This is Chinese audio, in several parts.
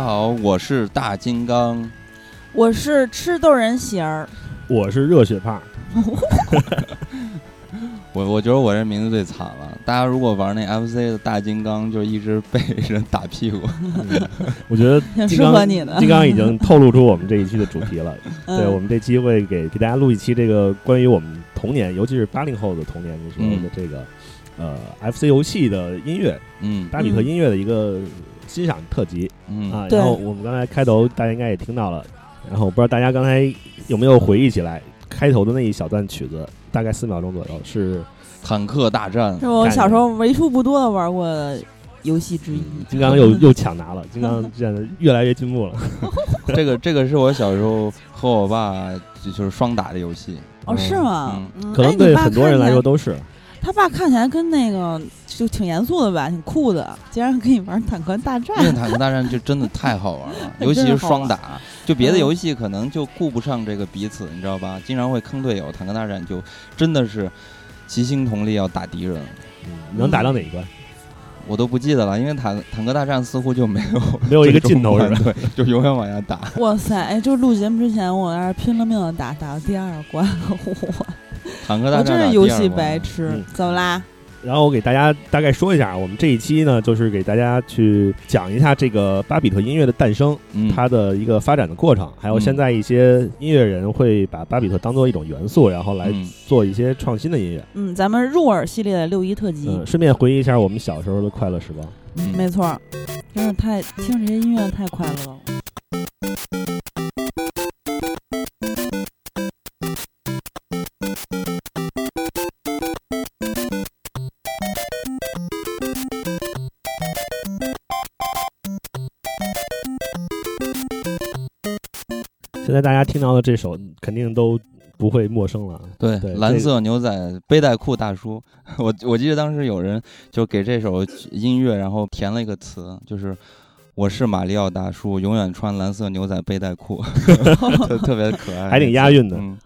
大家好，我是大金刚。我是吃豆人喜儿，我是热血胖，我我觉得我这名字最惨了。大家如果玩那 FC 的大金刚，就一直被人打屁股。我觉得挺适合你的。金刚已经透露出我们这一期的主题了。嗯对，我们这期会给给大家录一期这个关于我们童年，尤其是八零后的童年的时候的这个、呃 FC 游戏的音乐，嗯巴比特音乐的一个欣赏特辑、嗯啊。然后我们刚才开头大家应该也听到了，然后我不知道大家刚才有没有回忆起来，开头的那一小段曲子，大概四秒钟左右是坦克大战是我小时候为数不多的玩过的游戏之一。金刚又又抢答了，金刚现在越来越进步了。这个这个是我小时候和我爸就就是双打的游戏。哦，是吗？嗯可能对很多人来说都是。他爸看起来跟那个就挺严肃的吧，挺酷的，竟然跟你玩坦克大战因。为坦克大战就真的太好玩了，尤其是双打。就别的游戏可能就顾不上这个彼此，你知道吧？经常会坑队友。坦克大战就真的是齐心同力要打敌人。嗯，能打到哪一关？我都不记得了，因为坦坦克大战似乎就没有 没有一个尽头是吧？对，就永远往下打。哇塞！哎，就录节目之前，我在那拼了命的打，打到第二关，我 坦克大我战真是游戏白痴嗯。怎么啦？然后我给大家大概说一下，我们这一期呢，就是给大家去讲一下这个巴比特音乐的诞生，嗯，它的一个发展的过程，还有嗯现在一些音乐人会把巴比特当做一种元素，然后来嗯做一些创新的音乐。嗯，咱们入耳系列的六一特辑，嗯，顺便回忆一下我们小时候的快乐时光。嗯没错，真是太听这些音乐太快乐了。现在大家听到的这首肯定都不会陌生了。对对蓝色牛仔背带裤大叔，我我记得当时有人就给这首音乐，然后填了一个词，就是我是马里奥大叔，永远穿蓝色牛仔背带裤，特特别可爱，还挺押韵的。嗯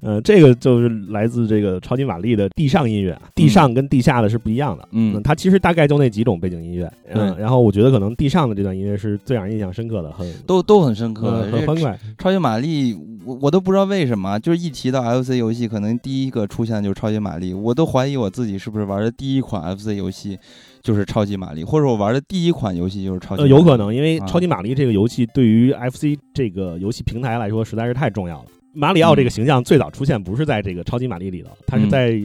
呃，这个就是来自这个超级玛丽的地上音乐，地上跟地下的是不一样的。嗯它其实大概就那几种背景音乐。嗯，对然后我觉得可能地上的这段音乐是最让人印象深刻的，很都都很深刻呃。很欢快。超级玛丽，我我都不知道为什么，就是一提到 FC 游戏，可能第一个出现的就是超级玛丽，我都怀疑我自己是不是玩的第一款 FC 游戏就是超级玛丽，或者我玩的第一款游戏就是超级呃，玛丽。有可能，因为啊超级玛丽这个游戏对于 FC 这个游戏平台来说实在是太重要了。马里奥这个形象最早出现不是在这个超级玛丽里头，他是在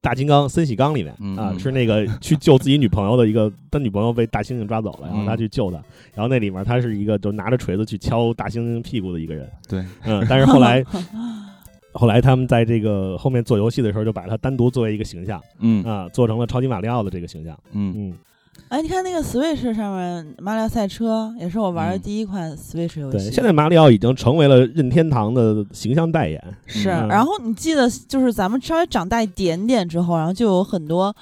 大金刚森喜刚里面啊，是那个去救自己女朋友的一个，他女朋友被大猩猩抓走了，然后他嗯去救她，然后那里面他是一个就拿着锤子去敲大猩猩屁股的一个人，对，嗯，但是后来 后来他们在这个后面做游戏的时候，就把它单独作为一个形象嗯。啊，做成了超级马里奥的这个形象，嗯。嗯，哎，你看那个 Switch 上面马里奥赛车也是我玩的嗯。第一款 Switch 游戏。对，现在马里奥已经成为了任天堂的形象代言。是，嗯。然后你记得，就是咱们稍微长大一点点之后，然后就有很多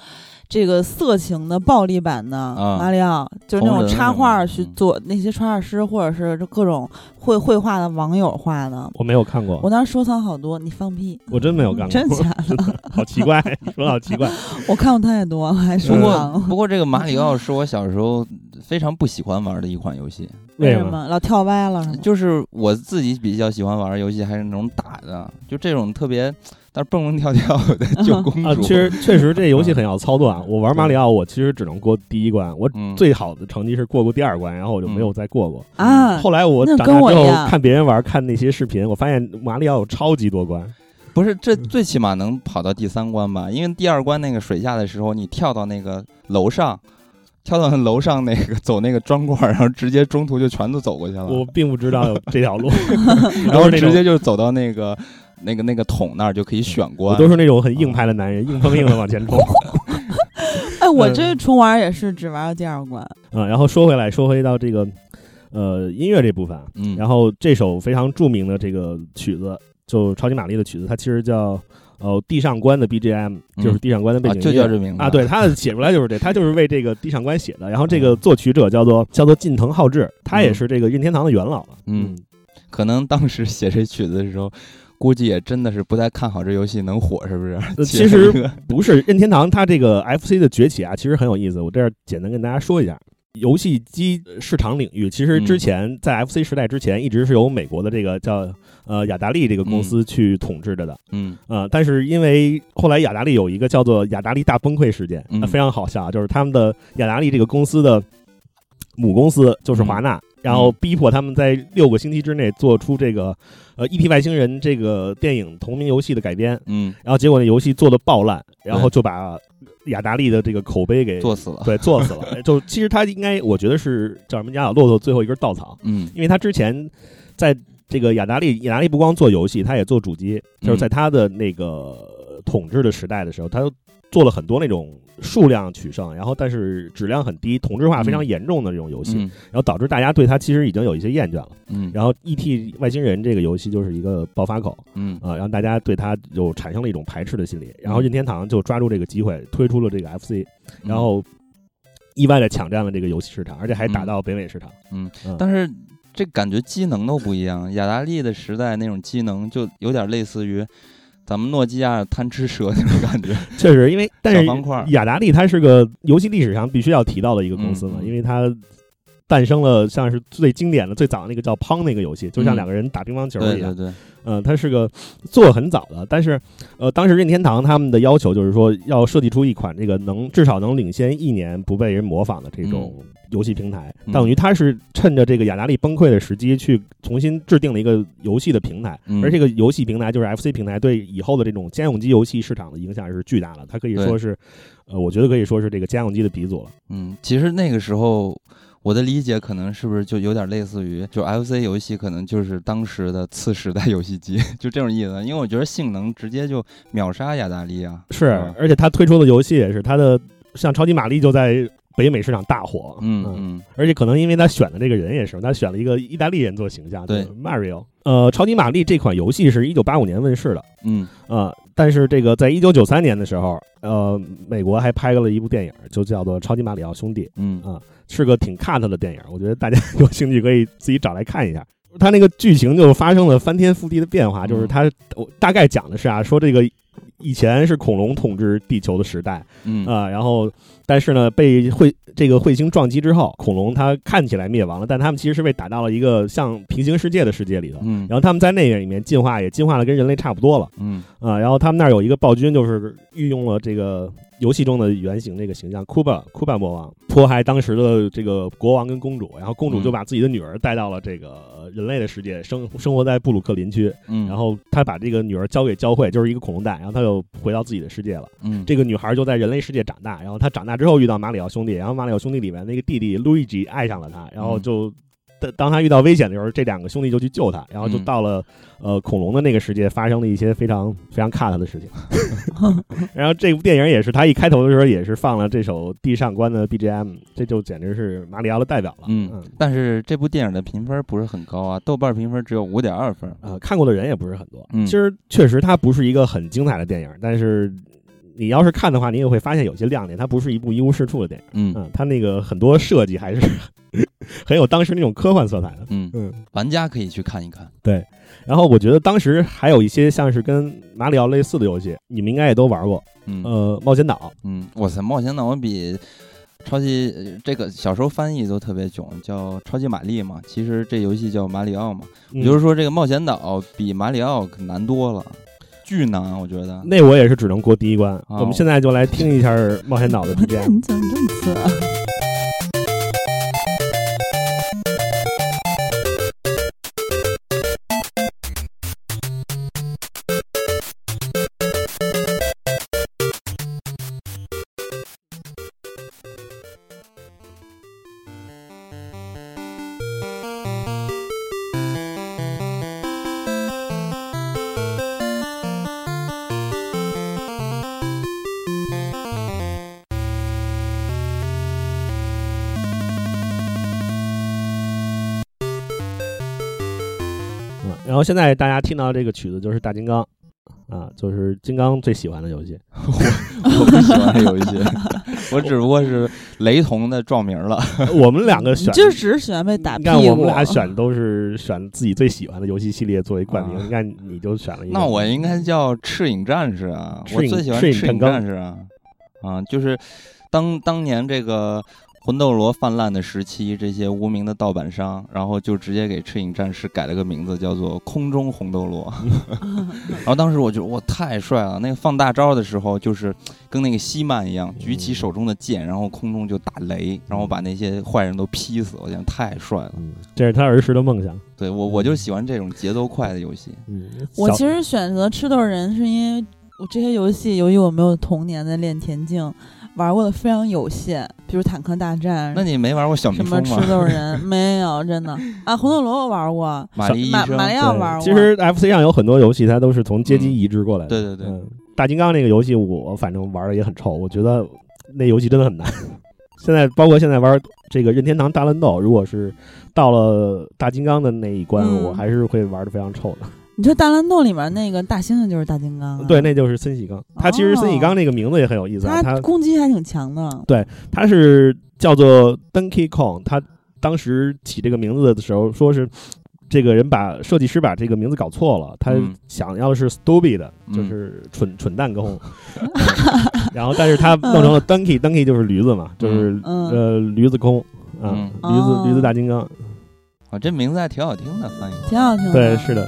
这个色情的暴力版的啊马里奥，就是那种插画去做那些插画师或者是各种绘绘画的网友画的。我没有看过，我当时收藏好多，你放屁，我真没有看过，真假的？好奇怪，你说的好奇怪。我看过太多了，还收不过藏。不过这个马里奥是我小时候非常不喜欢玩的一款游戏，为什么？老跳歪了？就是我自己比较喜欢玩的游戏还是那种打的，就这种特别但是蹦蹦跳跳的救公主。啊，确实确实这游戏很要操作啊。我玩马里奥，我其实只能过第一关，我嗯最好的成绩是过过第二关，然后我就没有再过过。啊，后来我那长大之后看别人玩，看那些视频，我发现马里奥有超级多关。不是，这最起码能跑到第三关吧？因为第二关那个水下的时候，你跳到那个楼上，跳到楼上那个走那个砖块，然后直接中途就全都走过去了，我并不知道有这条路，然后直接就走到那个那个那个桶那儿就可以选关。我都是那种很硬派的男人，硬碰硬的往前冲。哎，我嗯这重玩也是只玩到第二关。嗯，然后说回来，说回到这个呃音乐这部分啊，嗯，然后这首非常著名的这个曲子，就超级玛丽的曲子，它其实叫呃地上官的 BGM，就是地上官的背啊，景音乐。就叫这名字啊，对，他写出来就是这，他就是为这个地上官写的。然后这个作曲者叫做叫做近藤浩志，他也是这个任天堂的元老了。嗯，可能当时写这曲子的时候，估计也真的是不太看好这游戏能火，是不是？其实不是任天堂，它这个 FC 的崛起啊，其实很有意思。我这儿简单跟大家说一下，游戏机市场领域，其实之嗯前在 FC 时代之前，一直是由美国的这个叫呃雅达利这个公司去统治着的。嗯。呃，但是因为后来雅达利有一个叫做雅达利大崩溃事件，非常好笑啊，就是他们的雅达利这个公司的母公司就是华纳，然后逼迫他们在六个星期之内做出这个呃《E.T. 外星人》这个电影同名游戏的改编，嗯，然后结果那游戏做的爆烂，然后就把雅达利的这个口碑给做死了。对做死了。就其实他应该，我觉得是叫什么讲骆驼最后一根稻草，嗯因为他之前在这个雅达利，雅达利不光做游戏，他也做主机，就是在他的那个统治的时代的时候，他做了很多那种数量取胜，然后但是质量很低、同质化非常严重的这种游戏，嗯然后导致大家对它其实已经有一些厌倦了。嗯然后《E.T. 外星人》这个游戏就是一个爆发口嗯啊、让大家对它就产生了一种排斥的心理。然后任天堂就抓住这个机会推出了这个 FC，然后意外的抢占了这个游戏市场，而且还打到北美市场。嗯嗯，但是这感觉机能都不一样。雅达利的时代那种机能就有点类似于咱们诺基亚贪吃蛇那种感觉。确实，因为但是小方块雅达利它是个游戏历史上必须要提到的一个公司嘛，因为它诞生了像是最经典的、最早那个叫 Pong 那个游戏，就像嗯两个人打乒乓球一样。对对对，嗯，它是个做很早的，但是呃，当时任天堂他们的要求就是说要设计出一款这个能至少能领先一年不被人模仿的这种游戏平台，嗯等于它是趁着这个雅达利崩溃的时机去重新制定了一个游戏的平台，嗯而这个游戏平台就是 FC 平台，对以后的这种家用机游戏市场的影响是巨大的，它可以说是，呃，我觉得可以说是这个家用机的鼻祖了。嗯，其实那个时候我的理解可能是不是就有点类似于，就 FC 游戏可能就是当时的次时代游戏机，就这种意思。因为我觉得性能直接就秒杀雅达利啊。是，而且它推出的游戏也是它的，像超级玛丽就在北美市场大火，嗯嗯而且可能因为他选的这个人也是，他选了一个意大利人做形象，对。就是，Mario。呃，超级玛丽这款游戏是一九八五年问世的，嗯。呃，但是这个在一九九三年的时候，呃，美国还拍了一部电影，就叫做《超级马里奥兄弟》，嗯。啊是个挺 cut 的电影，我觉得大家有兴趣可以自己找来看一下。它那个剧情就发生了翻天覆地的变化，就是它我大概讲的是啊，说这个以前是恐龙统治地球的时代，嗯啊，然后但是呢，被彗这个彗星撞击之后，恐龙它看起来灭亡了，但他们其实是被打到了一个像平行世界的世界里头。嗯然后他们在那个里面进化，也进化的跟人类差不多了嗯啊。然后他们那儿有一个暴君，就是运用了这个游戏中的原型这个形象库巴库巴魔王，迫害当时的这个国王跟公主，然后公主就嗯把自己的女儿带到了这个人类的世界，生生活在布鲁克林区。嗯，然后他把这个女儿交给教会，就是一个恐龙蛋，然后他又回到自己的世界了。嗯这个女孩就在人类世界长大，然后她长大之后遇到马里奥兄弟，然后马里奥兄弟里面那个弟弟路易吉爱上了她，然后就当当他遇到危险的时候，这两个兄弟就去救他，然后就嗯到了呃恐龙的那个世界，发生了一些非常非常 cut 的事情。然后这部电影也是他一开头的时候也是放了这首地上官的 BGM，这就简直是马里奥的代表了。嗯，但是这部电影的评分不是很高啊，豆瓣评分只有五点二分。呃，看过的人也不是很多。嗯其实确实它不是一个很精彩的电影，但是你要是看的话，你也会发现有些亮点。它不是一部一无是处的电影。嗯嗯，它那个很多设计还是 很有当时那种科幻色彩的。嗯，嗯，玩家可以去看一看。对。然后我觉得当时还有一些像是跟马里奥类似的游戏，你们应该也都玩过。嗯呃，冒险岛。嗯，哇塞，冒险岛我比超级呃这个小时候翻译都特别囧，叫超级玛丽嘛。其实这游戏叫马里奥嘛。嗯也就是说，这个冒险岛比马里奥可难多了，巨难，我觉得。那我也是只能过第一关。哦我们现在就来听一下冒险岛的 BGM。你怎么这么次后现在大家听到这个曲子就是大金刚。啊，就是金刚最喜欢的游戏。我不喜欢的游戏，我只不过是雷同的撞名了。我们两个选，就只是喜欢被打你屁股。看我们俩选都是选自己最喜欢的游戏系列作为冠名。啊你看你就选了一个，那我应该叫赤影战士啊，我最喜欢赤影战士啊，啊，就是当当年这个魂斗罗泛滥的时期，这些无名的盗版商，然后就直接给赤影战士改了个名字，叫做空中红斗罗。然后当时我觉得哇，太帅了！那个放大招的时候，就是跟那个西曼一样，举起手中的剑，然后空中就打雷，然后把那些坏人都劈死。我觉得太帅了。嗯，这是他儿时的梦想。对我，我就喜欢这种节奏快的游戏。嗯，我其实选择吃豆人是因为我这些游戏，由于我没有童年的练田径。玩过的非常有限，比如坦克大战。那你没玩过小蜜蜂吗？什么吃豆人 没有，真的啊！红斗罗我玩过，玛丽玛玛丽奥玩过。其实 FC 上有很多游戏，它都是从街机移植过来的。对对对，大金刚那个游戏我反正玩的也很臭，我觉得那游戏真的很难。现在包括现在玩这个任天堂大乱斗，如果是到了大金刚的那一关，我还是会玩的非常臭的。你说《大乱斗》里面那个大猩猩就是大金刚，对，那就是森喜刚。他其实森喜刚那个名字也很有意思，他攻击还挺强的。对，他是叫做 Donkey Kong。他当时起这个名字的时候，说是这个人把设计师把这个名字搞错了，他想要的是 Stupid，就是蠢蠢蛋公。然后，但是他弄成了 Donkey，Donkey 就是驴子嘛，就是呃驴子空啊，驴子驴子大金刚。啊，这名字还挺好听的，翻译挺好听的。对，是的。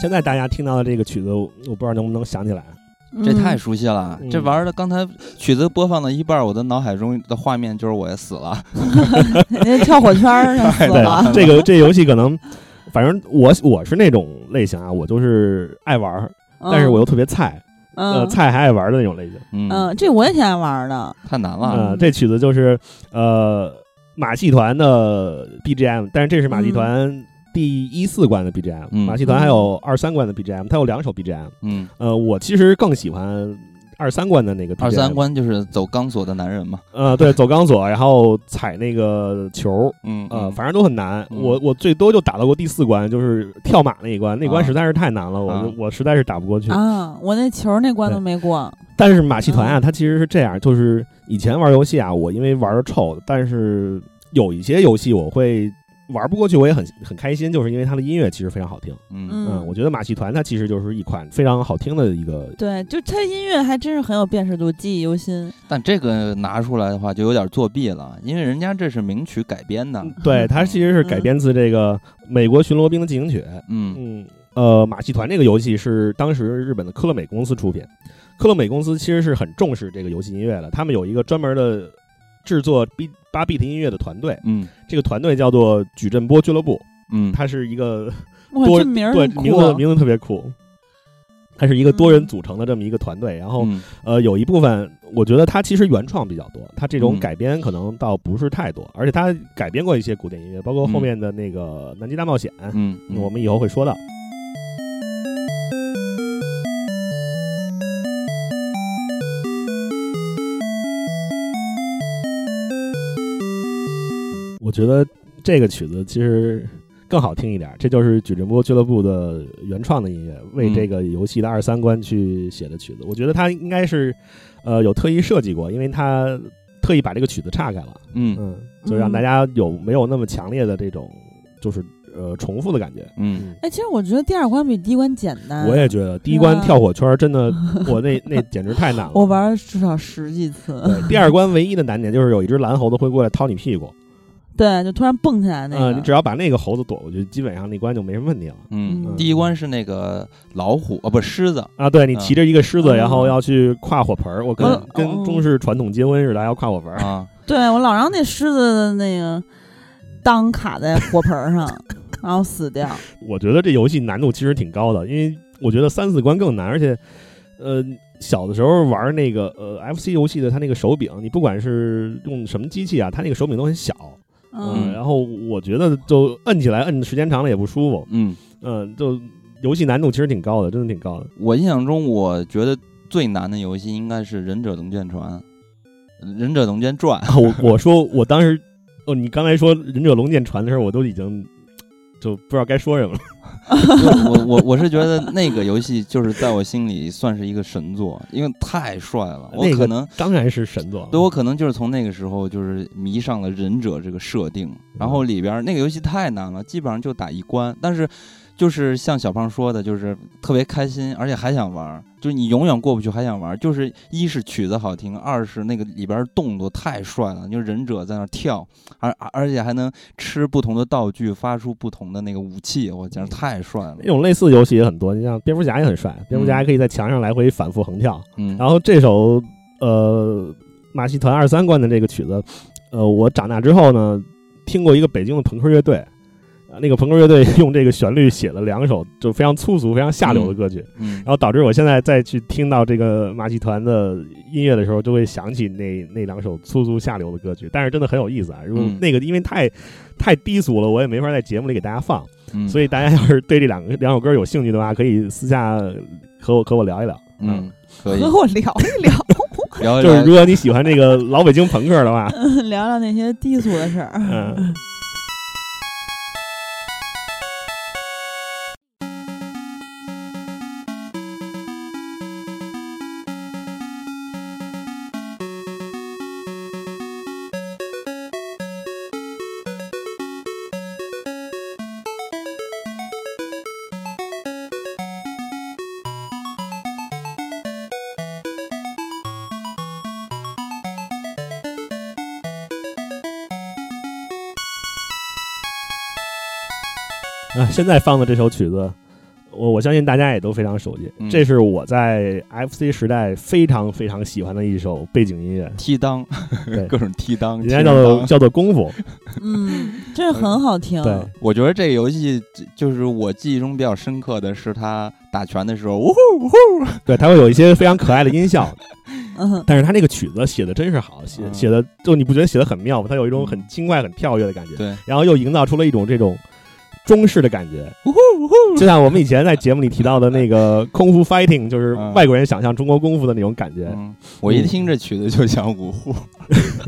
现在大家听到的这个曲子，我不知道能不能想起来。这太熟悉了，这玩的刚才曲子播放到一半，我的脑海中的画面就是我也死了，跳火圈儿 死了。这个这游戏可能，反正我我是那种类型啊，我就是爱玩，但是我又特别菜，呃，菜还爱玩的那种类型。嗯，这我也挺爱玩的。太难了。嗯，这曲子就是呃马戏团的 BGM，但是这是马戏团。第一四关的 BGM，马戏团还有二三关的 BGM，它有两首 BGM。嗯，呃，我其实更喜欢二三关的那个。二三关就是走钢索的男人嘛。呃，对，走钢索，然后踩那个球，嗯，呃，反正都很难。我我最多就打到过第四关，就是跳马那一关，那关实在是太难了，我我实在是打不过去。啊，我那球那关都没过。但是马戏团啊，它其实是这样，就是以前玩游戏啊，我因为玩的臭，但是有一些游戏我会。玩不过去，我也很很开心，就是因为它的音乐其实非常好听。嗯嗯，我觉得马戏团它其实就是一款非常好听的一个。对，就它音乐还真是很有辨识度，记忆犹新。但这个拿出来的话就有点作弊了，因为人家这是名曲改编的。对，它其实是改编自这个美国巡逻兵的进行曲。嗯嗯，呃，马戏团这个游戏是当时日本的科乐美公司出品，科乐美公司其实是很重视这个游戏音乐的，他们有一个专门的。制作 B 八 bit 音乐的团队，嗯，这个团队叫做矩阵波俱乐部，嗯，它是一个多名对名字名字特别酷，它是一个多人组成的这么一个团队。然后呃，有一部分我觉得它其实原创比较多，它这种改编可能倒不是太多，而且它改编过一些古典音乐，包括后面的那个《南极大冒险》，嗯，我们以后会说到。我觉得这个曲子其实更好听一点，这就是矩阵波俱乐部的原创的音乐，为这个游戏的二三关去写的曲子。我觉得他应该是，呃，有特意设计过，因为他特意把这个曲子岔开了，嗯嗯，就让大家有没有那么强烈的这种就是呃重复的感觉。嗯，哎，其实我觉得第二关比第一关简单。我也觉得第一关跳火圈真的，我那 那简直太难了。我玩至少十几次。对，第二关唯一的难点就是有一只蓝猴子会过来掏你屁股。对，就突然蹦起来那个。你只要把那个猴子躲过去，基本上那关就没什么问题了。嗯，第一关是那个老虎，啊，不，狮子啊。对你骑着一个狮子，然后要去跨火盆儿，我跟跟中式传统结婚似的，要跨火盆儿啊。对我老让那狮子的那个裆卡在火盆上，然后死掉。我觉得这游戏难度其实挺高的，因为我觉得三四关更难，而且，呃，小的时候玩那个呃 FC 游戏的，它那个手柄，你不管是用什么机器啊，它那个手柄都很小。嗯，然后我觉得就摁起来摁时间长了也不舒服。嗯嗯，就游戏难度其实挺高的，真的挺高的。我印象中，我觉得最难的游戏应该是《忍者龙剑传》，《忍者龙剑传》。我我说我当时哦，你刚才说《忍者龙剑传》的时候，我都已经就不知道该说什么了。我我我是觉得那个游戏就是在我心里算是一个神作，因为太帅了。我那个可能当然是神作了，对我可能就是从那个时候就是迷上了忍者这个设定，然后里边那个游戏太难了，基本上就打一关，但是就是像小胖说的，就是特别开心，而且还想玩儿，就是你永远过不去，还想玩儿。就是一是曲子好听，二是那个里边儿动作太帅了，就是忍者在那儿跳，而而而且还能吃不同的道具，发出不同的那个武器，我简直太帅了那。种类似的游戏也很多，你像蝙蝠侠也很帅，蝙蝠侠嗯还可以在墙上来回反复横跳。嗯，然后这首呃马戏团二三关的这个曲子，呃，我长大之后呢，听过一个北京的朋克乐队。啊那个朋克乐队 用这个旋律写了两首就非常粗俗、非常下流的歌曲，嗯然后导致我现在再去听到这个马戏团的音乐的时候，就会想起那那两首粗俗下流的歌曲。但是真的很有意思啊！如果嗯那个因为太太低俗了，我也没法在节目里给大家放。嗯，所以大家要是对这两个两首歌有兴趣的话，可以私下和我和我聊一聊。嗯，可以和我聊一聊，聊一聊 就是如果你喜欢这个老北京朋克的话，聊聊那些低俗的事儿。嗯。啊，现在放的这首曲子，我我相信大家也都非常熟悉。嗯这是我在 FC 时代非常非常喜欢的一首背景音乐，踢裆，对 各种踢裆，人家叫做叫做功夫。嗯，真是很好听。对，我觉得这个游戏就是我记忆中比较深刻的是他打拳的时候，呜呼呜呼，对，他会有一些非常可爱的音效，嗯，但是他那个曲子写的真是好，写嗯写的就你不觉得写的很妙吗？他有一种很轻快、很跳跃的感觉，对，然后又营造出了一种这种中式的感觉，就像我们以前在节目里提到的那个 功夫 fighting，就是嗯外国人想象中国功夫的那种感觉。嗯，我一听这曲子就想五呼，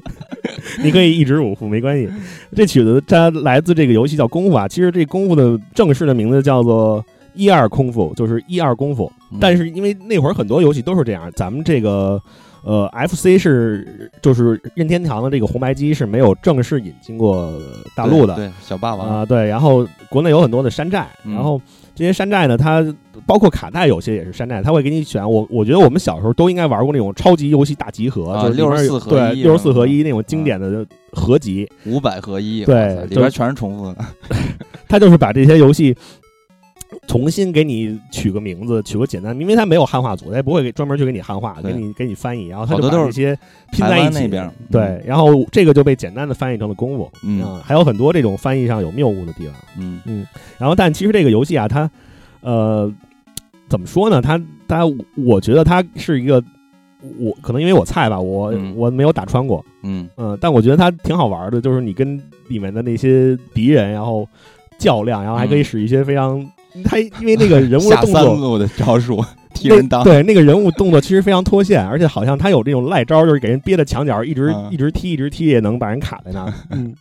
你可以一直五副没关系。这曲子它来自这个游戏叫功夫啊，其实这功夫的正式的名字叫做一二功夫，就是一二功夫。嗯但是因为那会儿很多游戏都是这样，咱们这个呃 FC 是就是任天堂的这个红白机是没有正式引进过大陆的对，对小霸王，啊、对，然后国内有很多的山寨，嗯然后这些山寨呢，它包括卡带有些也是山寨，它会给你选。我我觉得我们小时候都应该玩过那种超级游戏大集合，啊就是里面64有合对一六十四合一那种经典的合集，五百合一，对里就边全是重复的，它就是把这些游戏。重新给你取个名字，取个简单，因为他没有汉化组，他也不会给专门去给你汉化，给你给你翻译，然后它就把这些拼在一起。那边，对，然后这个就被简单的翻译成了功夫，嗯。啊，还有很多这种翻译上有谬误的地方。嗯。嗯，然后，但其实这个游戏啊，它呃怎么说呢？它它，我觉得它是一个，我可能因为我菜吧，我、嗯。我没有打穿过，嗯。嗯、但我觉得它挺好玩的，就是你跟里面的那些敌人，然后较量，然后还可以嗯。使一些非常，它因为那个人物的 下动作。三路的招数，踢人挡，对那个人物动作其实非常脱线，而且好像他有这种赖招，就是给人憋在墙角，一直、嗯一直踢，一直踢，也能把人卡在那儿。嗯，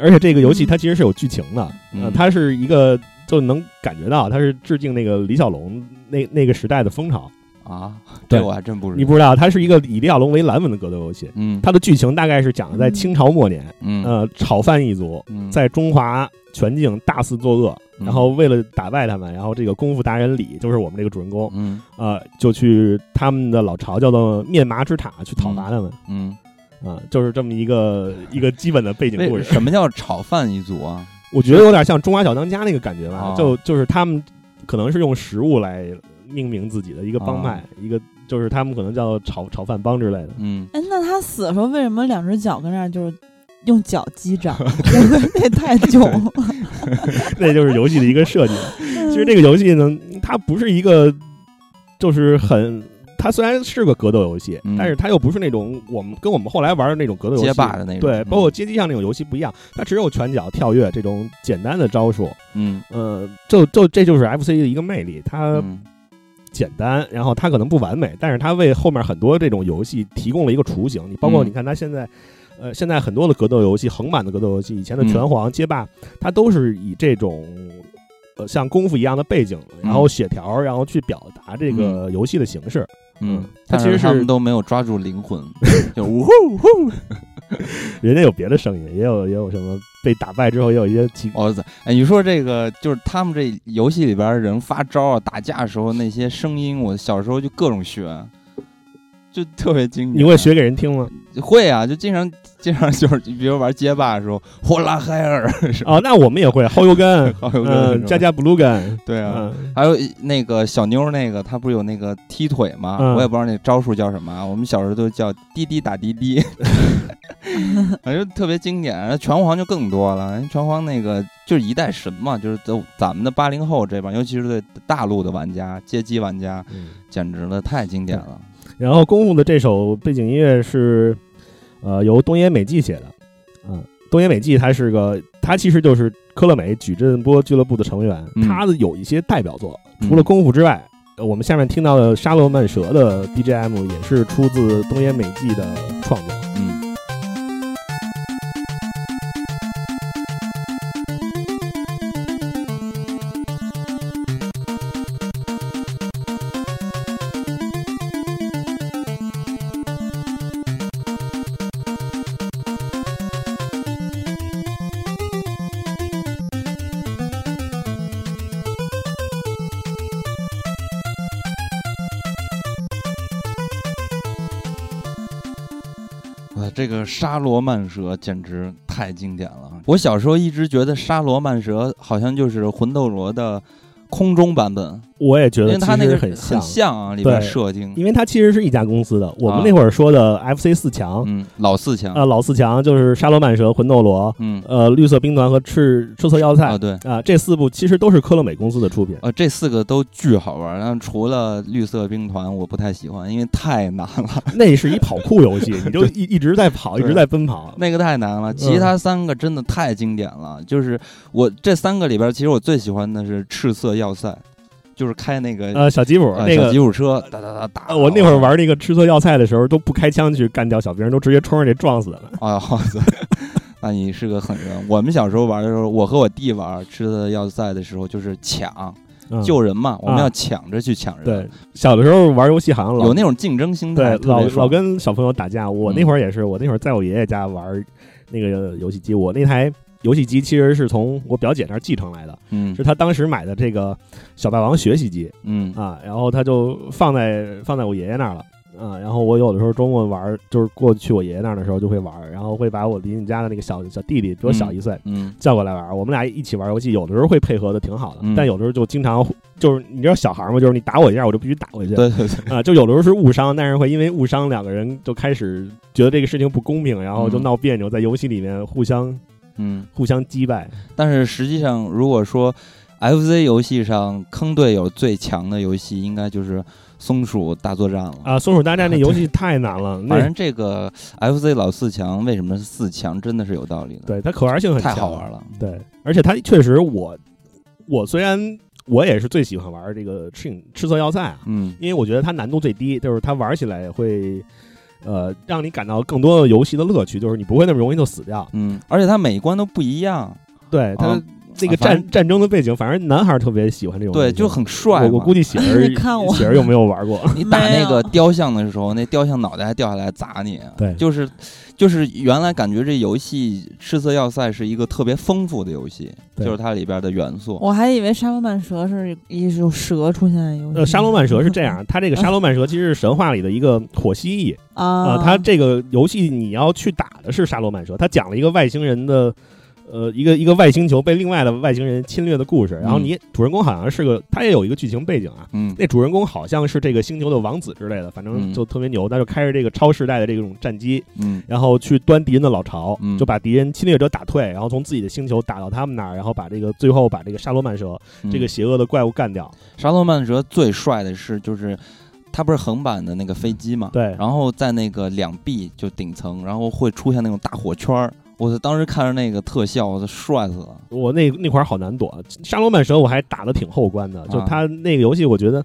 而且这个游戏它其实是有剧情的，它是一个就能感觉到它是致敬那个李小龙那那个时代的风潮。啊，这我还真不知道，你不知道，它是一个以李小龙为蓝本的格斗游戏。嗯，它的剧情大概是讲的在清朝末年，嗯。呃，炒饭一族嗯。在中华全境大肆作恶，嗯。然后为了打败他们，然后这个功夫达人李就是我们这个主人公，嗯。呃，就去他们的老巢叫做面麻之塔去讨伐他们。嗯，啊，就是这么一个一个基本的背景故事。什么叫炒饭一族啊？我觉得有点像中华小当家那个感觉吧，啊就就是他们可能是用食物来命名自己的一个帮派，啊一个就是他们可能叫炒炒饭帮之类的。嗯，哎，那他死的时候为什么两只脚跟那儿就是用脚击掌？那太囧了。那就是游戏的一个设计。其实这个游戏呢，它不是一个就是很。它虽然是个格斗游戏，嗯但是它又不是那种我们跟我们后来玩的那种格斗游戏街霸的那种对，嗯包括街机上那种游戏不一样，它只有拳脚、跳跃这种简单的招数。嗯呃，就就这就是 FC 的一个魅力，它嗯简单，然后它可能不完美，但是它为后面很多这种游戏提供了一个雏形。你包括嗯你看它现在，呃，现在很多的格斗游戏，横版的格斗游戏，以前的嗯拳皇、街霸，它都是以这种呃像功夫一样的背景，然后血条，然后去表达这个游戏的形式。嗯嗯，它其实他们都没有抓住灵魂，就呜呼呜呼。人家有别的声音，也有也有什么被打败之后也有一些奇我操！哎，你说这个就是他们这游戏里边人发招啊、打架时候那些声音，我小时候就各种学，就特别经典。你会学给人听吗？会啊，就经常经常就是，比如玩街霸的时候，呼啦海尔是吧？哦，那我们也会耗油根，好有嗯，个加加 blue 根，对啊，嗯，还有那个小妞那个，她不是有那个踢腿吗？嗯我也不知道那招数叫什么啊，我们小时候都叫滴滴打滴滴，反正特别经典。拳皇就更多了，拳皇那个就是一代神嘛，就是都咱们的八零后这帮，尤其是对大陆的玩家、街机玩家，嗯简直了，太经典了。然后功夫的这首背景音乐是，呃，由东野美纪写的。嗯，东野美纪他是个，他其实就是科乐美矩阵波俱乐部的成员。嗯他的有一些代表作，嗯除了功夫之外，呃我们下面听到的沙罗曼蛇的 BGM 也是出自东野美纪的创作。嗯，这个沙罗曼蛇简直太经典了！我小时候一直觉得沙罗曼蛇好像就是魂斗罗的空中版本，我也觉得其因为它那个实很很像啊，里边对设定，因为它其实是一家公司的。我们啊那会儿说的 FC 四强，嗯，老四强，啊，老四强就是沙罗曼蛇、魂斗罗、嗯，呃，绿色兵团和赤赤色要塞啊对，啊，这四部其实都是科乐美公司的出品。呃，这四个都巨好玩，然后除了绿色兵团我不太喜欢，因为太难了，那是一跑酷游戏，你就一一直在跑，一直在奔跑。那个太难了。其他三个真的太经典了，就是我这三个里边，其实我最喜欢的是赤色要塞，就是开那个呃，小吉普那个吉，普车，哒哒哒打。呃我那会儿玩那个吃错要菜的时候，都不开枪去干掉小兵，都直接冲上去撞死了。哎呀，那你是个狠人。我们小时候玩的时候，我和我弟玩吃的要塞的时候，就是抢嗯救人嘛，我们啊要抢着去抢人。对，小的时候玩游戏好像老有那种竞争心态，对老老跟小朋友打架。我嗯那会儿也是，我那会儿在我爷爷家玩那个游戏机，我那台。游戏机其实是从我表姐那儿继承来的，嗯。是她当时买的这个小霸王学习机，嗯。啊，然后她就放在放在我爷爷那儿了。啊，然后我有的时候周末玩儿，就是过去我爷爷那儿的时候就会玩儿，然后会把我邻居家的那个小小弟弟比我小一岁、嗯叫过来玩儿，我们俩一起玩游戏，有的时候会配合的挺好的，嗯。但有的时候就经常就是你知道小孩儿嘛，就是你打我一下我就必须打回去，对对对，啊，就有的时候是误伤，但是会因为误伤两个人就开始觉得这个事情不公平，然后就嗯。闹别扭，在游戏里面互相嗯。互相击败。但是实际上，如果说 FC 游戏上坑队友最强的游戏，应该就是松鼠大作战了。啊，松鼠大战那游戏太难了，那反正这个 FC 老四强为什么是四强，真的是有道理的，对它可玩性很强，太好玩了。对，而且它确实我，我虽然我也是最喜欢玩这个赤赤色要塞啊，嗯因为我觉得它难度最低，就是它玩起来会，呃，让你感到更多的游戏的乐趣，就是你不会那么容易就死掉。嗯，而且它每一关都不一样，对它啊那个战战争的背景，反正男孩儿特别喜欢这种，对，就很帅。我我估计喜 儿看我喜儿又没有玩过，你打那个雕像的时候，那雕像脑袋还掉下来砸你。对就是就是原来感觉这游戏《赤色要塞》是一个特别丰富的游戏，就是它里边的元素。我还以为沙罗曼蛇是一种蛇出现的游戏。呃，沙罗曼蛇是这样，它这个沙罗曼蛇其实是神话里的一个火蜥蜴啊、啊，它这个游戏你要去打的是沙罗曼蛇，它讲了一个外星人的。呃，一个一个外星球被另外的外星人侵略的故事，然后你主人公好像是个，他也有一个剧情背景啊。嗯那主人公好像是这个星球的王子之类的，反正嗯就特别牛。他就开着这个超时代的这种战机，嗯然后去端敌人的老巢，嗯就把敌人侵略者打退，然后从自己的星球打到他们那儿，然后把这个最后把这个沙罗曼蛇、嗯这个邪恶的怪物干掉。沙罗曼蛇最帅的是就是。它不是横版的那个飞机嘛？对然后在那个两臂就顶层，然后会出现那种大火圈儿。我操！当时看着那个特效，我操，帅死了。我那那块儿好难躲，沙罗曼蛇我还打的挺后关的，就啊他那个游戏我觉得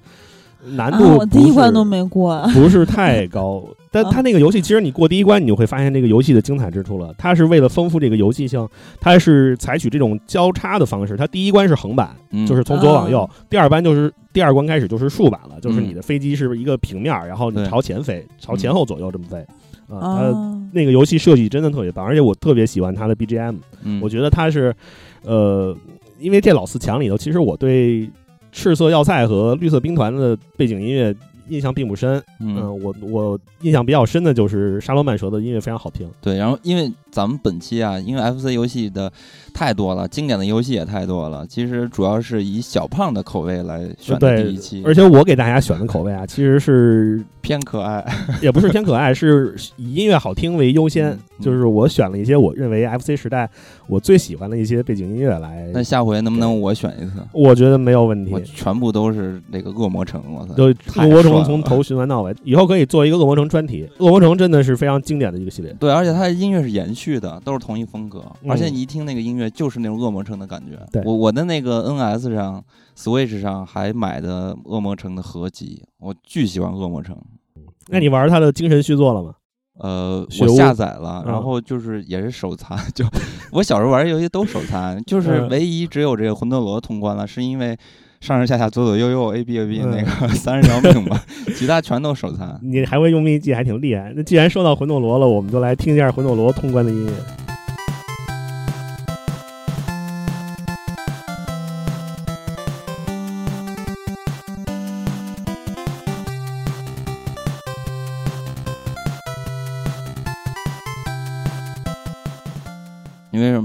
难啊，度我第一不是关都没过。不是太高，但他那个游戏，其实你过第一关，你就会发现这个游戏的精彩之处了。它是为了丰富这个游戏性，它是采取这种交叉的方式。它第一关是横版，嗯就是从左往右；啊第二关就是第二关开始就是竖版了，就是你的飞机是一个平面儿，然后你朝前飞，朝前后左右这么飞。啊，它啊，那个游戏设计真的特别棒，而且我特别喜欢它的 BGM。嗯，我觉得它是，呃，因为这老四强里头，其实我对赤色要塞和绿色兵团的背景音乐印象并不深。嗯，嗯，我我印象比较深的就是沙罗曼蛇的音乐非常好听。对，然后因为咱们本期啊，因为 FC 游戏的太多了，经典的游戏也太多了，其实主要是以小胖的口味来选的第一期，而且我给大家选的口味啊，其实是偏可爱。也不是偏可爱，是以音乐好听为优先。嗯就是我选了一些我认为 FC 时代我最喜欢的一些背景音乐来，那下回能不能我选一次？我觉得没有问题我。全部都是那个恶魔城，我操！就恶魔城从头循环到尾，以后可以做一个恶魔城专题。恶魔城真的是非常经典的一个系列。对，而且它的音乐是延续的，都是同一风格，嗯而且你一听那个音乐就是那种恶魔城的感觉。对我我的那个 NS 上、Switch 上还买的恶魔城的合集，我巨喜欢恶魔城。那你玩他的精神续作了吗？呃，我下载了，嗯然后就是也是手残，就我小时候玩游戏都手残，就是嗯唯一只有这个魂斗罗通关了，是因为上上下下左左右右 A B A B 嗯那个 三十条命吧，其他全都手残。你还会用秘技，还挺厉害。那既然说到魂斗罗了，我们就来听一下魂斗罗通关的音乐。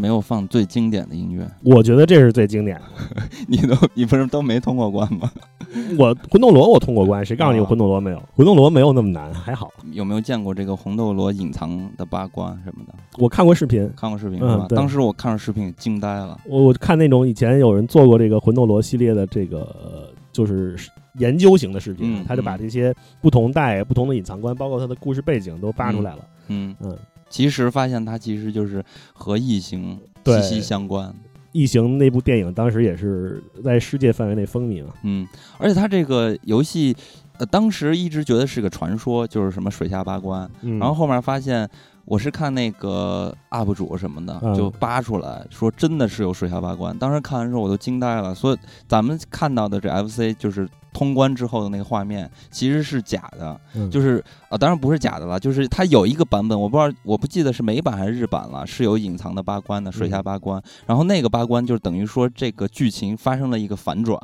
没有放最经典的音乐？我觉得这是最经典的。你都你不是都没通过关吗？我魂斗罗我通过关，谁告诉你魂斗罗没有？魂斗罗没有那么难，还好。有没有见过这个魂斗罗隐藏的八关什么的？我看过视频，看过视频嗯是吧？对当时我看着视频惊呆了。我我看那种以前有人做过这个魂斗罗系列的这个呃就是研究型的视频，嗯他就把这些不同代、不同的隐藏关，包括它的故事背景都扒出来了。嗯嗯，其实发现它其实就是和异形息息相关。异形那部电影当时也是在世界范围内风靡嘛。嗯，而且它这个游戏，呃，当时一直觉得是个传说，就是什么水下八关，嗯，然后后面发现。我是看那个 UP 主什么的，嗯就扒出来说真的是有水下八关。当时看完之后我都惊呆了。所以咱们看到的这 FC 就是通关之后的那个画面，其实是假的，嗯就是啊、当然不是假的了，就是它有一个版本，我不知道，我不记得是美版还是日版了，是有隐藏的八关的水下八关。然后那个八关就等于说这个剧情发生了一个反转，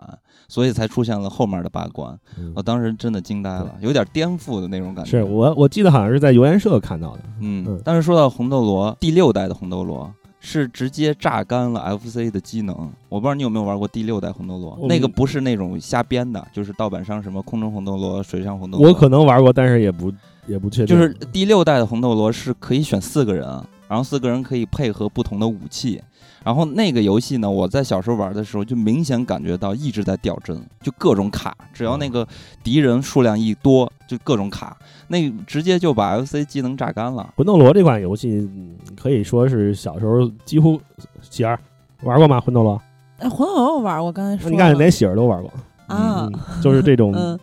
所以才出现了后面的八关。嗯我当时真的惊呆了，有点颠覆的那种感觉。是我我记得好像是在游研社看到的。嗯嗯，但是说到红斗罗第六代的红斗罗。是直接榨干了 FC 的机能，我不知道你有没有玩过第六代红斗罗，那个不是那种瞎编的，就是盗版商什么空中红斗罗、水上红斗罗。我可能玩过，但是也不也不确定。就是第六代的红斗罗是可以选四个人，然后四个人可以配合不同的武器。然后那个游戏呢，我在小时候玩的时候就明显感觉到一直在掉帧，就各种卡，只要那个敌人数量一多，就各种卡，那直接就把 FC 技能榨干了。魂斗罗这款游戏嗯可以说是小时候几乎喜儿玩过吗？魂斗罗，哎，魂斗罗我玩过，刚才说你看了连喜儿都玩过，啊，嗯就是这种 嗯，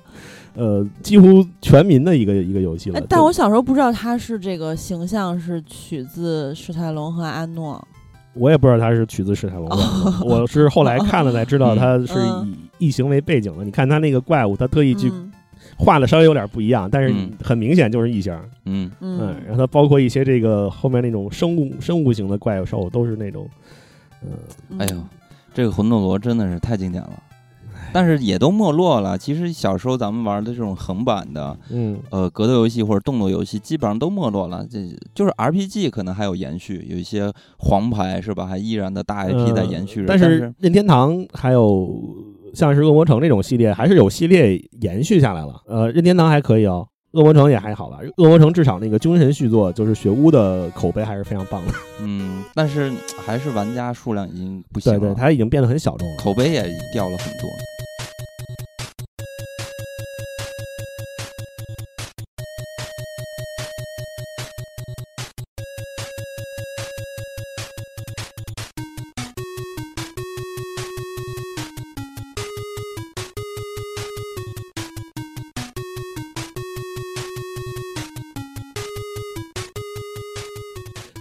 呃几乎全民的一个一个游戏了哎。，但我小时候不知道他是这个形象是取自史泰龙和安诺，我也不知道它是取自史泰龙的，我是后来看了才知道它是嗯。以异形为背景的。你看它那个怪物，它特意去嗯。画的稍微有点不一样，但是嗯。很明显就是异形。嗯，嗯，嗯，然后它包括一些这个后面那种生物生物型的怪兽，都是那种，嗯，嗯哎呦，这个魂斗罗真的是太经典了，但是也都没落了。其实小时候咱们玩的这种横版的，嗯，呃，格斗游戏或者动作游戏基本上都没落了，这就是 RPG 可能还有延续，有一些黄牌是吧，还依然的大 IP 在延续着。但但是任天堂还有像是恶魔城这种系列，还是有系列延续下来了。呃，任天堂还可以哦，恶魔城也还好吧。恶魔城至少那个精神续作，就是雪屋的口碑还是非常棒的。嗯，但是还是玩家数量已经不行了，对对，它已经变得很小众了。口碑也掉了很多。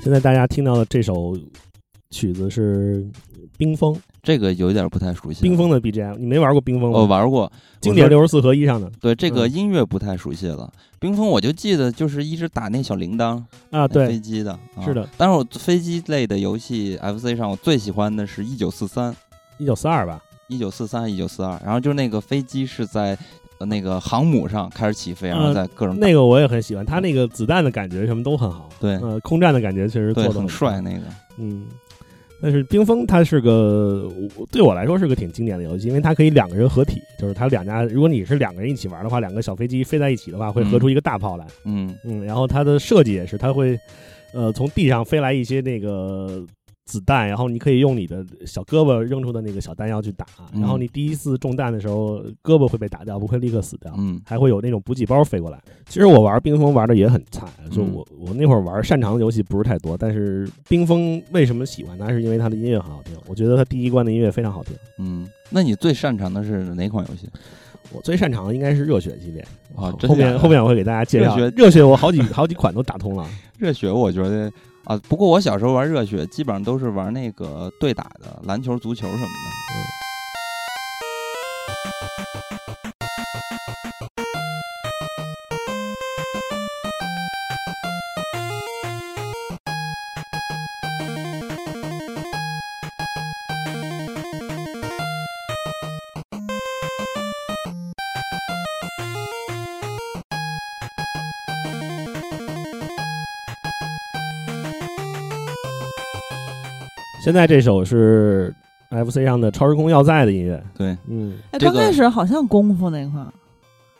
现在大家听到的这首曲子是《冰封》，这个有点不太熟悉。冰封的 BGM，你没玩过冰封吗？我玩过，经典六十四合一上的。对这个嗯音乐不太熟悉了。冰封我就记得就是一直打那小铃铛，啊，对飞，机的。啊是的，但是我飞机类的游戏 FC 上，我最喜欢的是一九四三、一九四二吧。一九四三、一九四二，然后就是那个飞机是在呃那个航母上开始起飞，然后呃在各种那个我也很喜欢，它那个子弹的感觉什么都很好。对呃，空战的感觉确实做的很帅那个。嗯，但是冰封它是个对我来说是个挺经典的游戏，因为它可以两个人合体，就是它两家，如果你是两个人一起玩的话，两个小飞机飞在一起的话，会合出一个大炮来。嗯嗯，然后它的设计也是，它会呃从地上飞来一些那个。子弹，然后你可以用你的小胳膊扔出的那个小弹药去打，嗯然后你第一次中弹的时候，胳膊会被打掉，不会立刻死掉。嗯还会有那种补给包飞过来。其实我玩冰封玩的也很菜，就嗯我我那会儿玩擅长的游戏不是太多，但是冰封为什么喜欢它，是因为它的音乐很好听。我觉得它第一关的音乐非常好听。嗯，那你最擅长的是哪款游戏？我最擅长的应该是热血系列啊后面后面我会给大家介绍热血热血，我好几好几款都打通了。热血，我觉得啊，不过我小时候玩热血，基本上都是玩那个对打的，篮球、足球什么的。现在这首是 FC 上的《超时空要塞》的音乐，对。嗯，哎，这个刚开始好像功夫那块儿，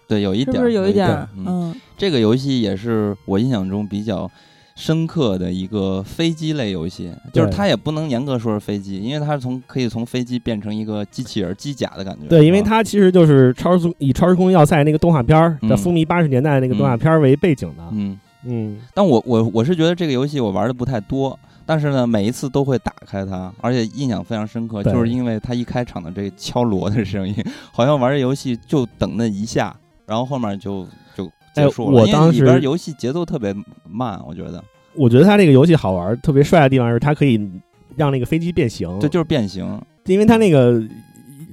对，有一点儿，是不是有一一点儿？儿？？嗯，嗯，这个游戏也是我印象中比较深刻的一个飞机类游戏，就是对。它也不能严格说是飞机，因为它是从可以从飞机变成一个机器人、机甲的感觉。对，因为啊它其实就是超时以《超时空要塞》那个动画片儿，嗯。在风靡八十年代那个动画片儿为背景的，嗯，嗯，但我我我是觉得这个游戏我玩的不太多，但是呢，每一次都会打开它，而且印象非常深刻，就是因为它一开场的这个敲锣的声音，好像玩这游戏就等那一下，然后后面就就结束了。我当时里边游戏节奏特别慢，我觉得我觉得它这个游戏好玩儿，特别帅的地方是它可以让那个飞机变形，这就是变形。因为它那个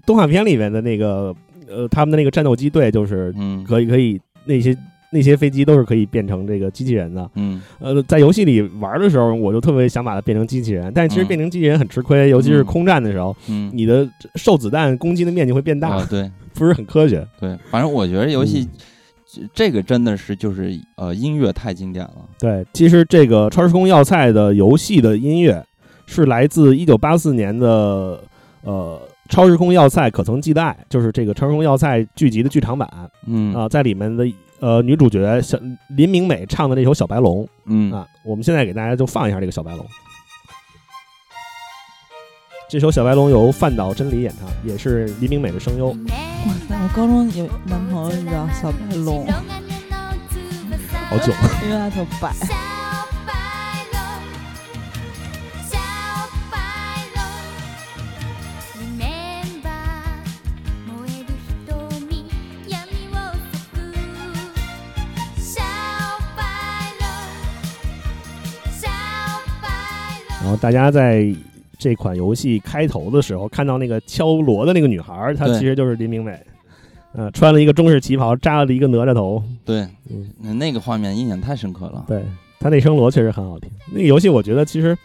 动画片里面的那个呃，他们的那个战斗机队就是嗯可以可以那些那些飞机都是可以变成这个机器人的。嗯。呃，在游戏里玩的时候，我就特别想把它变成机器人，但其实嗯变成机器人很吃亏，尤其是嗯空战的时候，嗯，你的受子弹攻击的面积会变大，啊对。不是很科学。对，反正我觉得游戏嗯。这这个真的是就是呃音乐太经典了。对，其实这个《超时空要塞》的游戏的音乐是来自一九八四年的呃《超时空要塞：可曾记得爱》，就是这个《超时空要塞》剧集的剧场版嗯。啊、嗯在里面的呃女主角小林明美唱的那首《小白龙》嗯啊，我们现在给大家就放一下这个《小白龙》。这首《小白龙》由范岛真理演唱，也是林明美的声优。哇塞，我高中有男朋友叫小白龙，好久，因为他特白。然后大家在这款游戏开头的时候看到那个敲锣的那个女孩儿，她其实就是林明美，呃，穿了一个中式旗袍，扎了一个哪吒头，对，嗯，那那个画面印象太深刻了。对，她那声锣确实很好听。那个游戏我觉得其实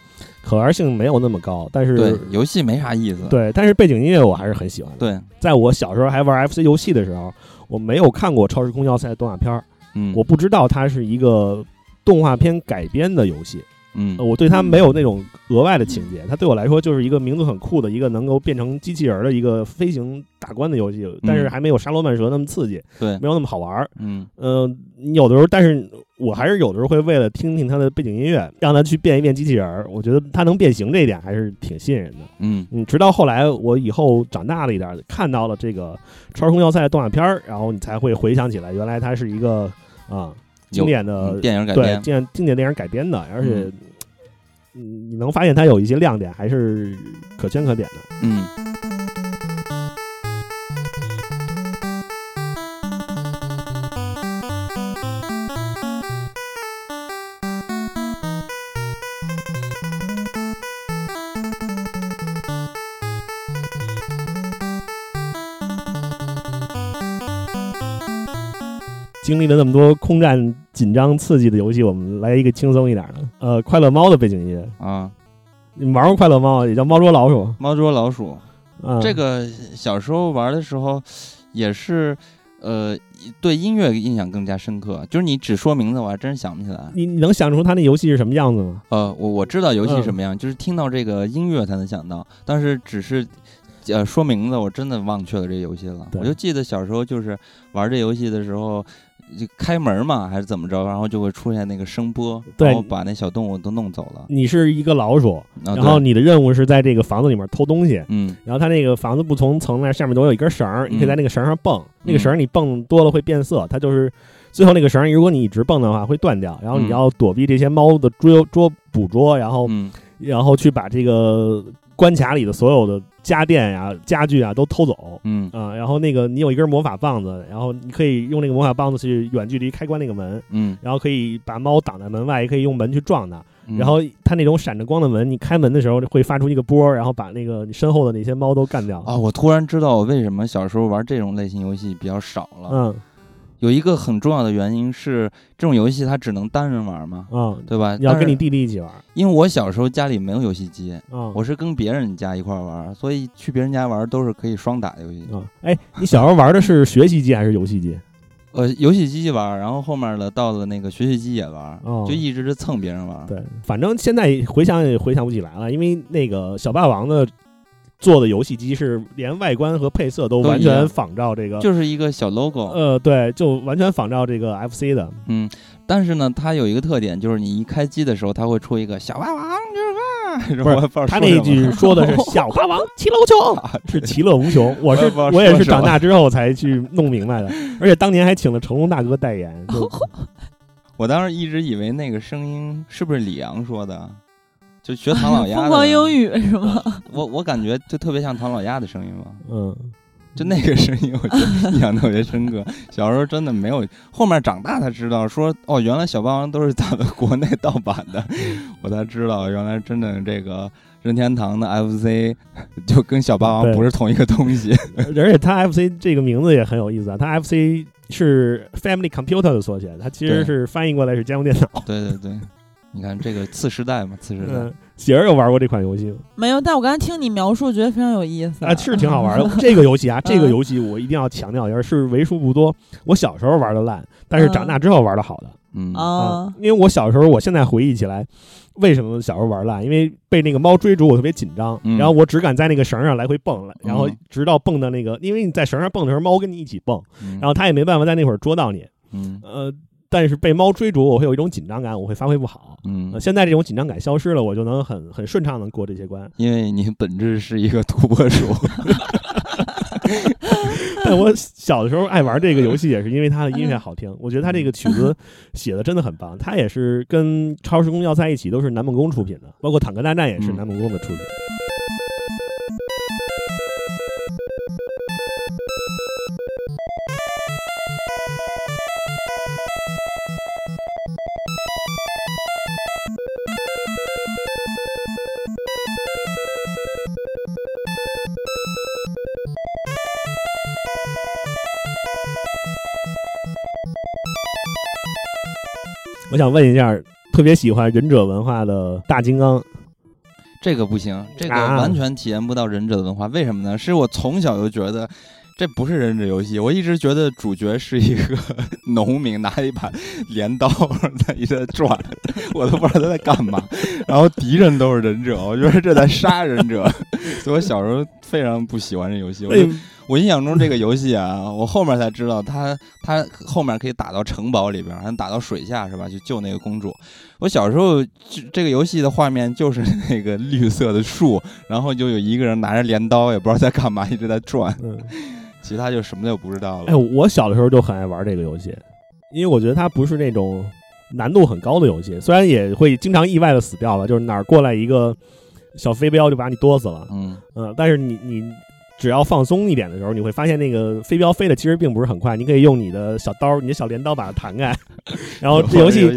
可玩性没有那么高，但是对，游戏没啥意思。对但是背景音乐我还是很喜欢的。对，在我小时候还玩 FC 游戏的时候，我没有看过《超时空要塞》动画片儿，嗯，我不知道它是一个动画片改编的游戏。嗯呃我对它没有那种额外的情节，它对我来说就是一个名字很酷的一个能够变成机器人儿的一个飞行打关的游戏，但是还没有沙罗曼蛇那么刺激，对，没有那么好玩儿。嗯呃，有的时候，但是我还是有的时候会为了听听它的背景音乐，让它去变一变机器人儿。我觉得它能变形这一点还是挺吸引人的。嗯嗯，直到后来我以后长大了一点儿，看到了这个《超时空要塞》动画片儿，然后你才会回想起来，原来它是一个啊、经典的嗯电影改对，编。经典经典电影改编的，而且，嗯，你能发现它有一些亮点，还是可圈可点的。嗯经历了那么多空战紧张刺激的游戏，我们来一个轻松一点的。呃，快乐猫的背景音乐，啊，你们玩过快乐猫？也叫猫捉老鼠。猫捉老鼠，啊，这个小时候玩的时候，也是，呃，对音乐印象更加深刻。就是你只说名字，我还真想不起来。你你能想出它那游戏是什么样子吗？呃，我我知道游戏嗯什么样，就是听到这个音乐才能想到，但是只是。呃，说名字我真的忘却了这游戏了。我就记得小时候就是玩这游戏的时候，就开门嘛，还是怎么着，然后就会出现那个声波，然后把那小动物都弄走了。你是一个老鼠，啊然后你的任务是在这个房子里面偷东西。嗯然后它那个房子不同层那下面都有一根绳儿，你可以在那个绳上蹦。那个绳儿你蹦多了会变色，它就是最后那个绳儿，如果你一直蹦的话会断掉。然后你嗯要躲避这些猫的捉捉捕捉，然后嗯然后去把这个关卡里的所有的家电呀、家具啊都偷走。嗯啊、然后那个你有一根魔法棒子，然后你可以用那个魔法棒子去远距离开关那个门，嗯，然后可以把猫挡在门外，也可以用门去撞它。嗯然后它那种闪着光的门，你开门的时候会发出一个波，然后把那个你身后的那些猫都干掉。啊，我突然知道我为什么小时候玩这种类型游戏比较少了。嗯有一个很重要的原因是，这种游戏它只能单人玩嘛，嗯，对吧？你要跟你弟弟一起玩因为我小时候家里没有游戏机，嗯。我是跟别人家一块儿玩，所以去别人家玩都是可以双打游戏。嗯，哎，你小时候玩的是学习机还是游戏机？呃，游戏机玩，然后后面的到了那个学习机也玩，哦就一直是蹭别人玩。对，反正现在回想也回想不起来了，因为那个小霸王的做的游戏机是连外观和配色都完全仿照这个，就是一个小 logo，呃，对，就完全仿照这个 FC 的。嗯，但是呢，它有一个特点，就是你一开机的时候，它会出一个小霸王就是吧，不是他那句说的是 “小霸王其乐无穷”，是其乐无穷。我是我也是长大之后才去弄明白的，而且当年还请了成龙大哥代言。我当时一直以为那个声音是不是李阳说的，就学唐老鸭。疯狂英语是吗？我我感觉就特别像唐老鸭的声音嘛，嗯，就那个声音，我就印象特别深刻。小时候真的没有，后面长大才知道说，哦，原来小霸王都是咱们国内盗版的，我才知道原来真的这个任天堂的 FC 就跟小霸王不是同一个东西。而且它 FC 这个名字也很有意思啊，它 FC 是 Family Computer 的缩写，它其实是翻译过来是家用电脑。对对对，你看这个次时代嘛，次时代。嗯，喜儿有玩过这款游戏吗？没有，但我刚才听你描述，觉得非常有意思啊，是挺好玩的。这个游戏啊，这个嗯游戏我一定要强调一下，是为数不多我小时候玩的烂，但是长大之后玩的好的。嗯啊，因为我小时候，我现在回忆起来，为什么小时候玩烂？因为被那个猫追逐，我特别紧张，嗯然后我只敢在那个绳上来回蹦，然后嗯直到蹦到那个，因为你在绳上蹦的时候，猫跟你一起蹦，嗯然后它也没办法在那会儿捉到你，嗯呃，但是被猫追逐，我会有一种紧张感，我会发挥不好。嗯呃，现在这种紧张感消失了，我就能很很顺畅的过这些关。因为你本质是一个土拨鼠。但我小的时候爱玩这个游戏，也是因为它的音乐好听。我觉得它这个曲子写的真的很棒。它也是跟《超时空要塞》一起都是南梦宫出品的，包括《坦克大战》也是嗯南梦宫的出品。我想问一下，特别喜欢忍者文化的大金刚，这个不行，这个啊完全体验不到忍者的文化。为什么呢？是我从小就觉得这不是忍者游戏，我一直觉得主角是一个 农民，拿一把镰刀在一直在转，我都不知道他在干嘛。然后敌人都是忍者，我觉得这在杀忍者，所以我小时候非常不喜欢这游戏。我就哎，我印象中这个游戏啊，我后面才知道它它后面可以打到城堡里边，还能打到水下是吧？去救那个公主。我小时候这这个游戏的画面就是 那个绿色的树，然后就有一个人拿着镰刀，也不知道在干嘛，一直在转，嗯，其他就什么都不知道了。哎，我小的时候就很爱玩这个游戏，因为我觉得它不是那种难度很高的游戏，虽然也会经常意外的死掉了，就是哪儿过来一个小飞镖就把你剁死了，嗯嗯，但是你你只要放松一点的时候，你会发现那个飞镖飞的其实并不是很快，你可以用你的小刀、你的小镰刀把它弹开。然后这游戏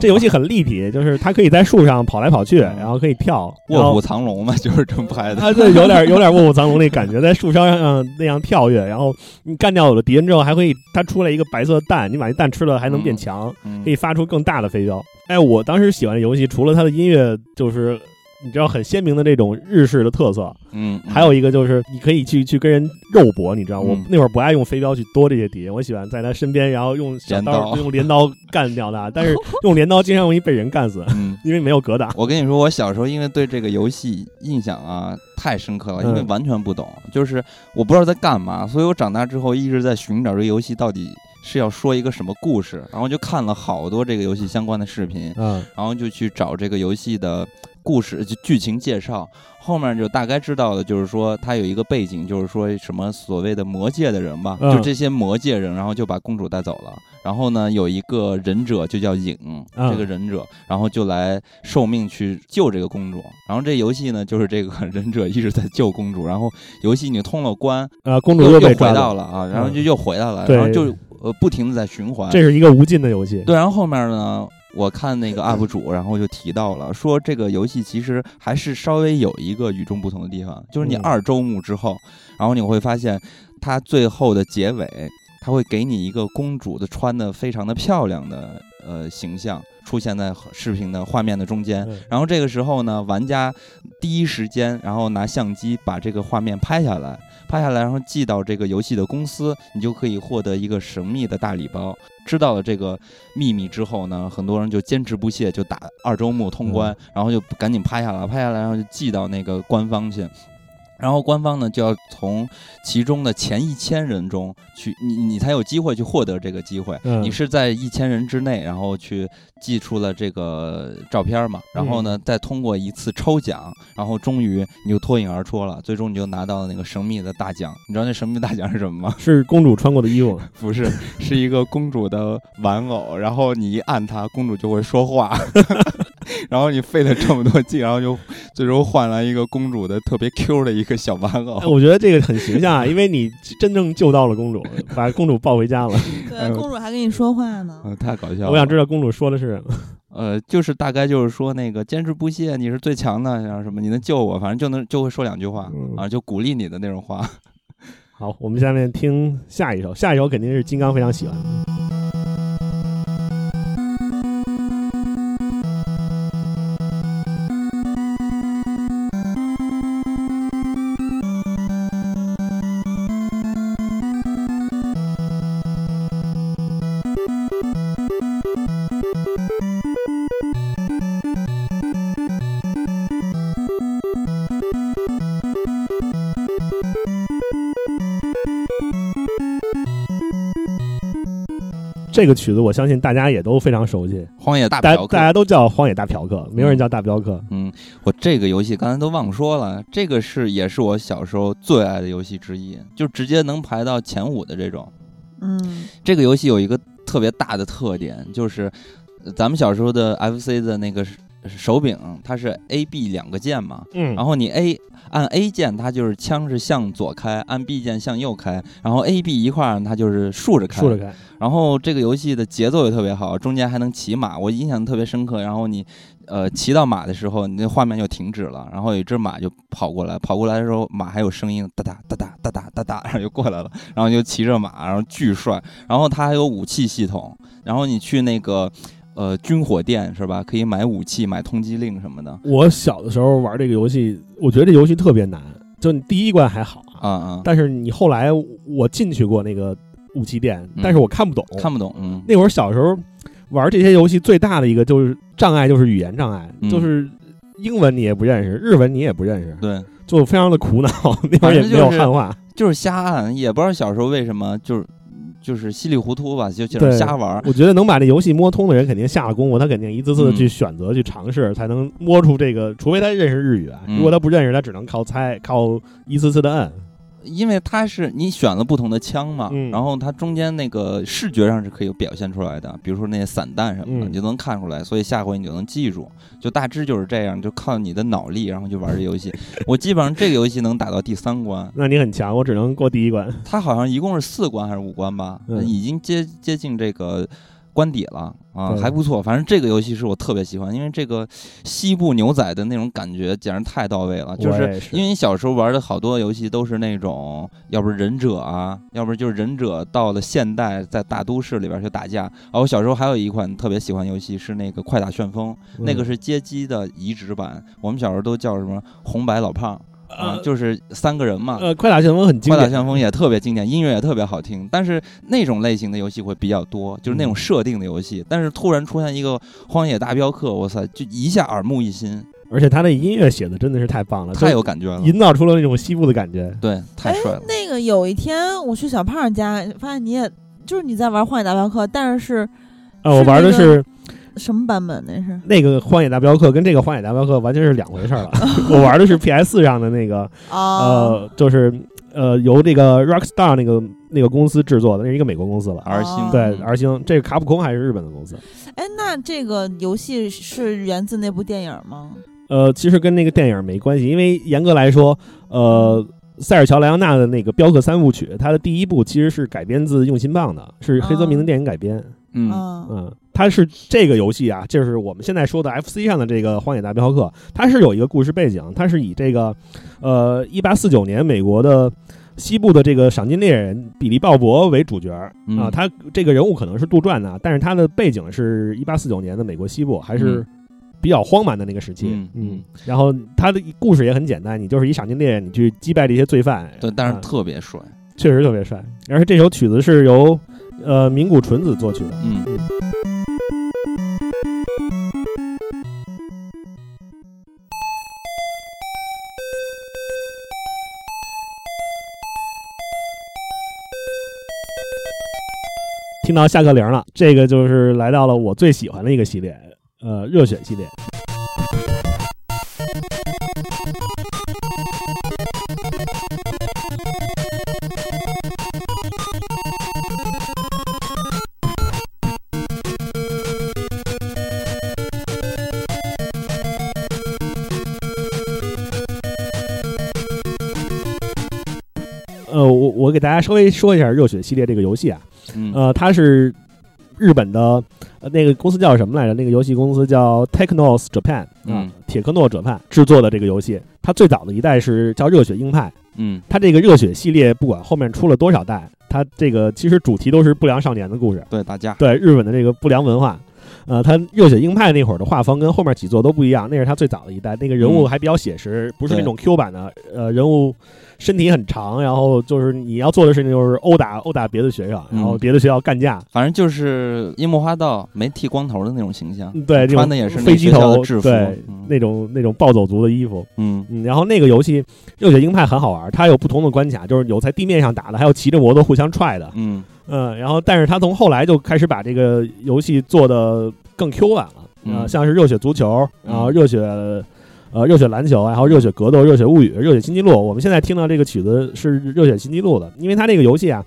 这游戏很立体，就是它可以在树上跑来跑去，然后可以跳。卧虎藏龙嘛，就是这么拍的。啊，对，有点有 点卧虎藏龙那感觉，在树梢上那样跳跃，然后你干掉我的敌人之后，还可以它出来一个白色的蛋，你把那蛋吃了还能变强，嗯可以发出更大的飞镖。哎，我当时喜欢的游戏，除了它的音乐，就是你知道很鲜明的这种日式的特色，嗯，嗯。还有一个就是你可以去去跟人肉搏，你知道，我嗯。那会儿不爱用飞镖去多这些敌人，我喜欢在他身边，然后用小刀。用镰刀干掉他，但是 用镰刀经常容易被人干死，嗯。因为没有格挡。我跟你说，我小时候因为对这个游戏印象啊太深刻了，因为嗯。完全不懂，就是我不知道在干嘛，所以我长大之后一直在寻找这个游戏到底是要说一个什么故事，然后就看了好多这个游戏相关的视频，嗯。然后就去找这个游戏的故事就剧情介绍。后面就大概知道的，就是说他有一个背景，就是说什么所谓的魔界的人吧，嗯就这些魔界人，然后就把公主带走了。然后呢，有一个忍者就叫影，嗯这个忍者，然后就来受命去救这个公主。然后这游戏呢，就是这个忍者一直在救公主。然后游戏你通了关，呃，公主又又回被抓了，到了啊，然后就又回来了，对然后就呃不停的在循环。这是一个无尽的游戏。对，然后后面呢，我看那个 UP 主，然后就提到了，说这个游戏其实还是稍微有一个与众不同的地方，就是你嗯。二周目之后，然后你会发现它最后的结尾，它会给你一个公主的穿的非常的漂亮的呃形象出现在视频的画面的中间。嗯。然后这个时候呢，玩家第一时间，然后拿相机把这个画面拍下来，拍下来，然后寄到这个游戏的公司，你就可以获得一个神秘的大礼包。知道了这个秘密之后呢，很多人就坚持不懈，就打二周目通关，然后就赶紧拍下来，拍下来，然后就寄到那个官方去。然后官方呢就要从其中的前一千人中去，你你才有机会去获得这个机会。嗯你是在一千人之内，然后去寄出了这个照片嘛，然后呢再通过一次抽奖，然后终于你就脱颖而出了，最终你就拿到了那个神秘的大奖。你知道那神秘大奖是什么吗？是公主穿过的衣服，不是，是一个公主的玩偶，然后你一按它，公主就会说话。然后你费了这么多劲，然后就最终换来一个公主的特别 Q 的一个小玩偶哎。我觉得这个很形象啊，因为你真正救到了公主，把公主抱回家了。对，公主还跟你说话呢。嗯，太搞笑了！我想知道公主说的是什么。呃，就是大概就是说那个坚持不懈，你是最强的，然后什么你能救我，反正就能就会说两句话、嗯啊，就鼓励你的那种话。好，我们下面听下一首，下一首肯定是金刚非常喜欢这个曲子我相信大家也都非常熟悉，荒野大大家嫖客大家都叫《荒野大嫖客》，没有人叫大镖客。嗯，我这个游戏刚才都忘说了，这个是也是我小时候最爱的游戏之一，就直接能排到前五的这种。嗯，这个游戏有一个特别大的特点，就是呃咱们小时候的 FC 的那个手手柄，它是 A、B 两个键嘛，嗯然后你 A 按 A 键，它就是枪是向左开；按 B 键向右开。然后 A、B 一块儿，它就是竖着开。竖着开，然后这个游戏的节奏也特别好，中间还能骑马，我印象特别深刻。然后你，呃，骑到马的时候，你那画面就停止了，然后有一只马就跑过来，跑过来的时候马还有声音，哒哒哒哒哒哒哒哒，然后就过来了，然后就骑着马，然后巨帅。然后它还有武器系统，然后你去那个。呃，军火店是吧？可以买武器、买通缉令什么的。我小的时候玩这个游戏，我觉得这游戏特别难。就你第一关还好啊啊，但是你后来我进去过那个武器店，嗯但是我看不懂。看不懂，嗯，那会儿小时候玩这些游戏最大的一个就是障碍，就是语言障碍，嗯就是英文你也不认识，日文你也不认识，对，就非常的苦恼。那会儿也没有汉化，就是瞎按，也不知道小时候为什么就是就是稀里糊涂吧，就就对瞎玩。我觉得能把这游戏摸通的人，肯定下了功夫，他肯定一次次的嗯去选择、去尝试，才能摸出这个。除非他认识日语啊，嗯如果他不认识，他只能靠猜，靠一次次的摁。因为它是你选了不同的枪嘛，嗯然后它中间那个视觉上是可以表现出来的，比如说那些散弹什么的，嗯你就能看出来，所以下回你就能记住。就大致就是这样，就靠你的脑力，然后就玩这游戏。我基本上这个游戏能打到第三关，那你很强，我只能过第一关。它好像一共是四关还是五关吧，嗯已经接接近这个关底了啊，还不错。反正这个游戏是我特别喜欢，因为这个西部牛仔的那种感觉简直太到位了。就是因为你小时候玩的好多游戏都是那种，要不是忍者啊，要不就是忍者到了现代在大都市里边去打架。啊，我小时候还有一款特别喜欢游戏是那个快打旋风，那个嗯是街机的移植版，我们小时候都叫什么红白老胖啊，呃就是三个人嘛。呃，快打旋风很经典。快打旋风也特别经典，音乐也特别好听，但是那种类型的游戏会比较多，就是那种嗯设定的游戏。但是突然出现一个《荒野大镖客》，哇塞，就一下耳目一新，而且他那音乐写的真的是太棒了，太有感觉了就。营造出了那种西部的感觉。对，太帅了。那个有一天我去小胖家，发现你也就是你在玩《荒野大镖客》，但是是啊，我玩的是什么版本？那是那个《荒野大镖客》，跟这个《荒野大镖客》完全是两回事儿了。我玩的是 PS 上的那个，哦，呃，就是呃由这个 Rockstar 那个那个公司制作的，那是一个美国公司了。R 星哦对嗯，R 星，这个卡普空还是日本的公司。哎，那这个游戏是源自那部电影吗？呃，其实跟那个电影没关系，因为严格来说，呃，塞尔乔·莱昂纳的那个《镖客三部曲》，它的第一部其实是改编自《用心棒》的，是黑泽明的电影改编。嗯，嗯嗯，它是这个游戏啊，就是我们现在说的 FC 上的这个《荒野大镖客》，它是有一个故事背景，它是以这个呃一八四九年美国的西部的这个赏金猎人比利·鲍勃为主角啊，他这个人物可能是杜撰的，但是他的背景是一八四九年的美国西部，还是嗯比较荒蛮的那个时期。嗯嗯然后他的故事也很简单，你就是以赏金猎人，你去击败这些罪犯，对，但是啊特别帅。确实特别帅。而且这首曲子是由呃名古纯子作曲的。嗯，听到下课铃了，这个就是来到了我最喜欢的一个系列，呃，热血系列。我我给大家稍微说一下热血系列这个游戏啊，嗯。呃，它是日本的、呃、那个公司叫什么来着？那个游戏公司叫 Technos Japan 啊、嗯铁克诺者判制作的这个游戏。它最早的一代是叫热血硬派，嗯。它这个热血系列不管后面出了多少代，它这个其实主题都是不良少年的故事，对，大家。对日本的这个不良文化。呃，它热血硬派那会儿的画风跟后面几座都不一样，那是它最早的一代，那个人物嗯。还比较写实，不是那种 Q 版的，呃，人物身体很长，然后就是你要做的事情就是殴打殴打别的学生，然后嗯。别的学校干架，反正就是樱木花道没剃光头的那种形象，嗯对，穿的也是飞机头，制服。对，嗯。那种那种暴走族的衣服，嗯。嗯，然后那个游戏《热血鹰派》很好玩，它有不同的关卡，就是有在地面上打的，还有骑着摩托互相踹的，嗯。嗯，然后但是他从后来就开始把这个游戏做的更 Q 版了，像是热血足球，嗯然后热血。呃，热血篮球，然后热血格斗、热血物语、热血新纪录。我们现在听到这个曲子是热血新纪录的，因为它这个游戏啊，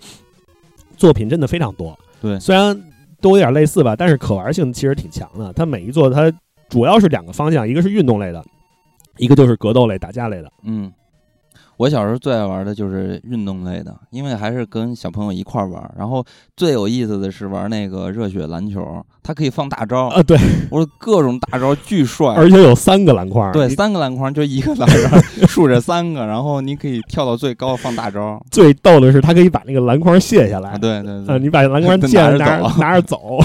作品真的非常多。对虽然都有点类似吧，但是可玩性其实挺强的。它每一座它主要是两个方向，一个是运动类的，一个就是格斗类、打架类的。嗯。我小时候最爱玩的就是运动类的，因为还是跟小朋友一块儿玩。然后最有意思的是玩那个热血篮球，它可以放大招，啊，对，我说各种大招巨帅，而且有三个篮筐。对，三个篮筐就一个篮筐，竖着三个，然后你可以跳到最高放大招。最逗的是，它可以把那个篮筐卸下来。啊，对对呃，对。你把篮筐 拿借着拿着走拿着走，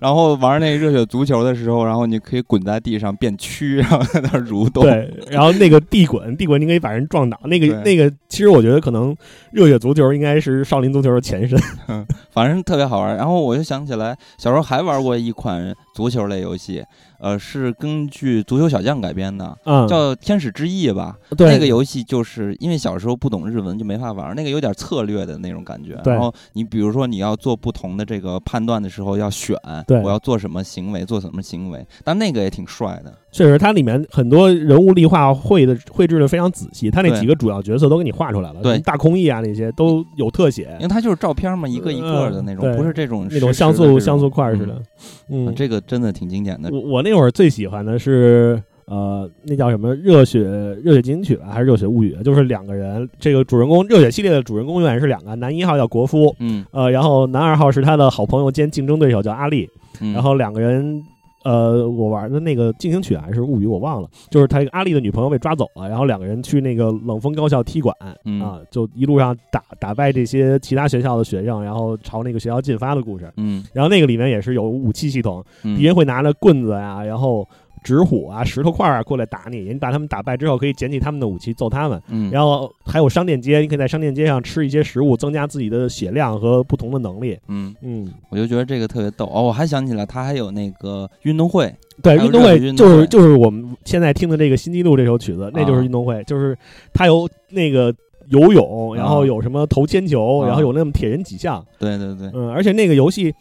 然后玩那热血足球的时候，然后你可以滚在地上变蛆，然后在那蠕动。对，然后那个地滚，地滚你可以把人撞倒。那个那个，其实我觉得可能热血足球应该是少林足球的前身。嗯反正特别好玩。然后我就想起来，小时候还玩过一款足球类游戏，呃，是根据足球小将改编的，嗯，叫《天使之翼》吧。对那个游戏就是因为小时候不懂日文就没法玩，那个有点策略的那种感觉。对然后你比如说你要做不同的这个判断的时候要选，对我要做什么行为，做什么行为，但那个也挺帅的。确实，它里面很多人物立画绘的绘制的非常仔细，它那几个主要角色都给你画出来了，对大空翼啊那些都有特写因，为它就是照片嘛，一个一个的那种，嗯不是这种那种像素像素块似的。啊嗯，这个真的挺经典的。我我那会儿最喜欢的是呃，那叫什么热血热血金曲吧，还是热血物语？就是两个人，这个主人公热血系列的主人公永远是两个，男一号叫国夫，嗯呃，然后男二号是他的好朋友兼竞争对手叫阿力，嗯，然后两个人。呃，我玩的那个进行曲还是物语，我忘了。就是他阿丽的女朋友被抓走了，然后两个人去那个冷风高校踢馆、嗯啊，就一路上打打败这些其他学校的学生，然后朝那个学校进发的故事。嗯然后那个里面也是有武器系统，嗯敌人会拿着棍子呀、然后纸虎啊、石头块啊过来打你，你把他们打败之后，可以捡起他们的武器揍他们。嗯，然后还有商店街，你可以在商店街上吃一些食物，增加自己的血量和不同的能力。嗯，嗯，我就觉得这个特别逗哦。我还想起来，他还有那个运动会，对，运动会就是就是我们现在听的这个《新纪录》这首曲子，那就是啊运动会，就是它有那个游泳，然后啊有什么投铅球，啊然后有那么铁人几项。对对对，嗯，而且那个游戏，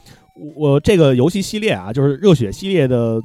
我这个游戏系列啊，就是热血系列的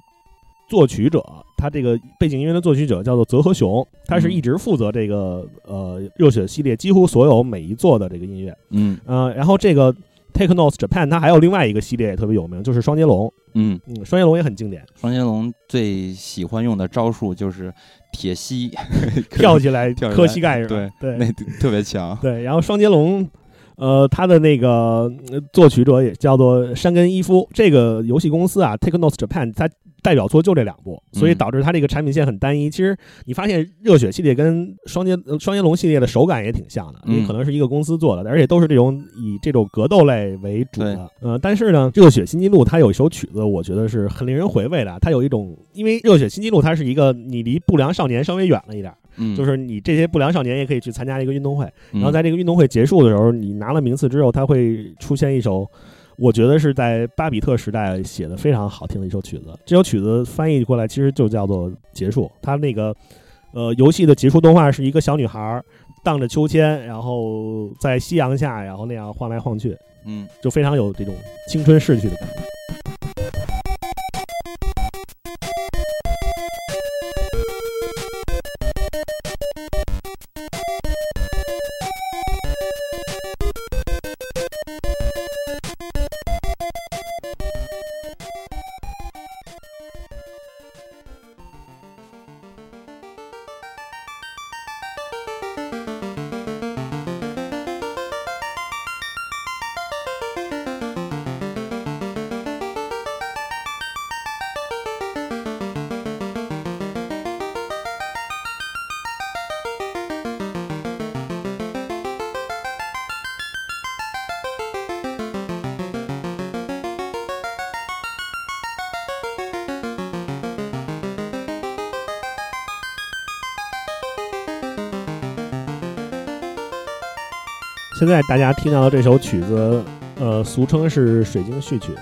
作曲者，他这个背景音乐的作曲者叫做泽和雄，他是嗯一直负责这个呃热血系列几乎所有每一座的这个音乐。嗯呃，然后这个 Take Notes Japan 它还有另外一个系列也特别有名，就是双截龙。嗯，嗯，双截龙也很经典，双截龙最喜欢用的招数就是铁膝 跳起来 跳起来磕膝盖是吧？对对那特别强。对，然后双截龙。呃，他的那个呃作曲者也叫做山根一夫，这个游戏公司啊，Take Notes Japan，它代表作就这两部，所以嗯导致它这个产品线很单一。其实你发现热血系列跟双截呃双截龙系列的手感也挺像的，因为嗯可能是一个公司做的，而且都是这种以这种格斗类为主对的。呃，但是呢，热血新纪录它有一首曲子，我觉得是很令人回味的。它有一种，因为热血新纪录它是一个你离不良少年稍微远了一点儿，嗯，就是你这些不良少年也可以去参加一个运动会。嗯，然后在这个运动会结束的时候，你拿了名次之后，它会出现一首，我觉得是在巴比特时代写的非常好听的一首曲子。这首曲子翻译过来其实就叫做《结束》。它那个呃游戏的结束动画是一个小女孩荡着秋千，然后在夕阳下，然后那样晃来晃去，嗯就非常有这种青春逝去的感觉。大家听到的这首曲子，呃，俗称是《水晶序曲》，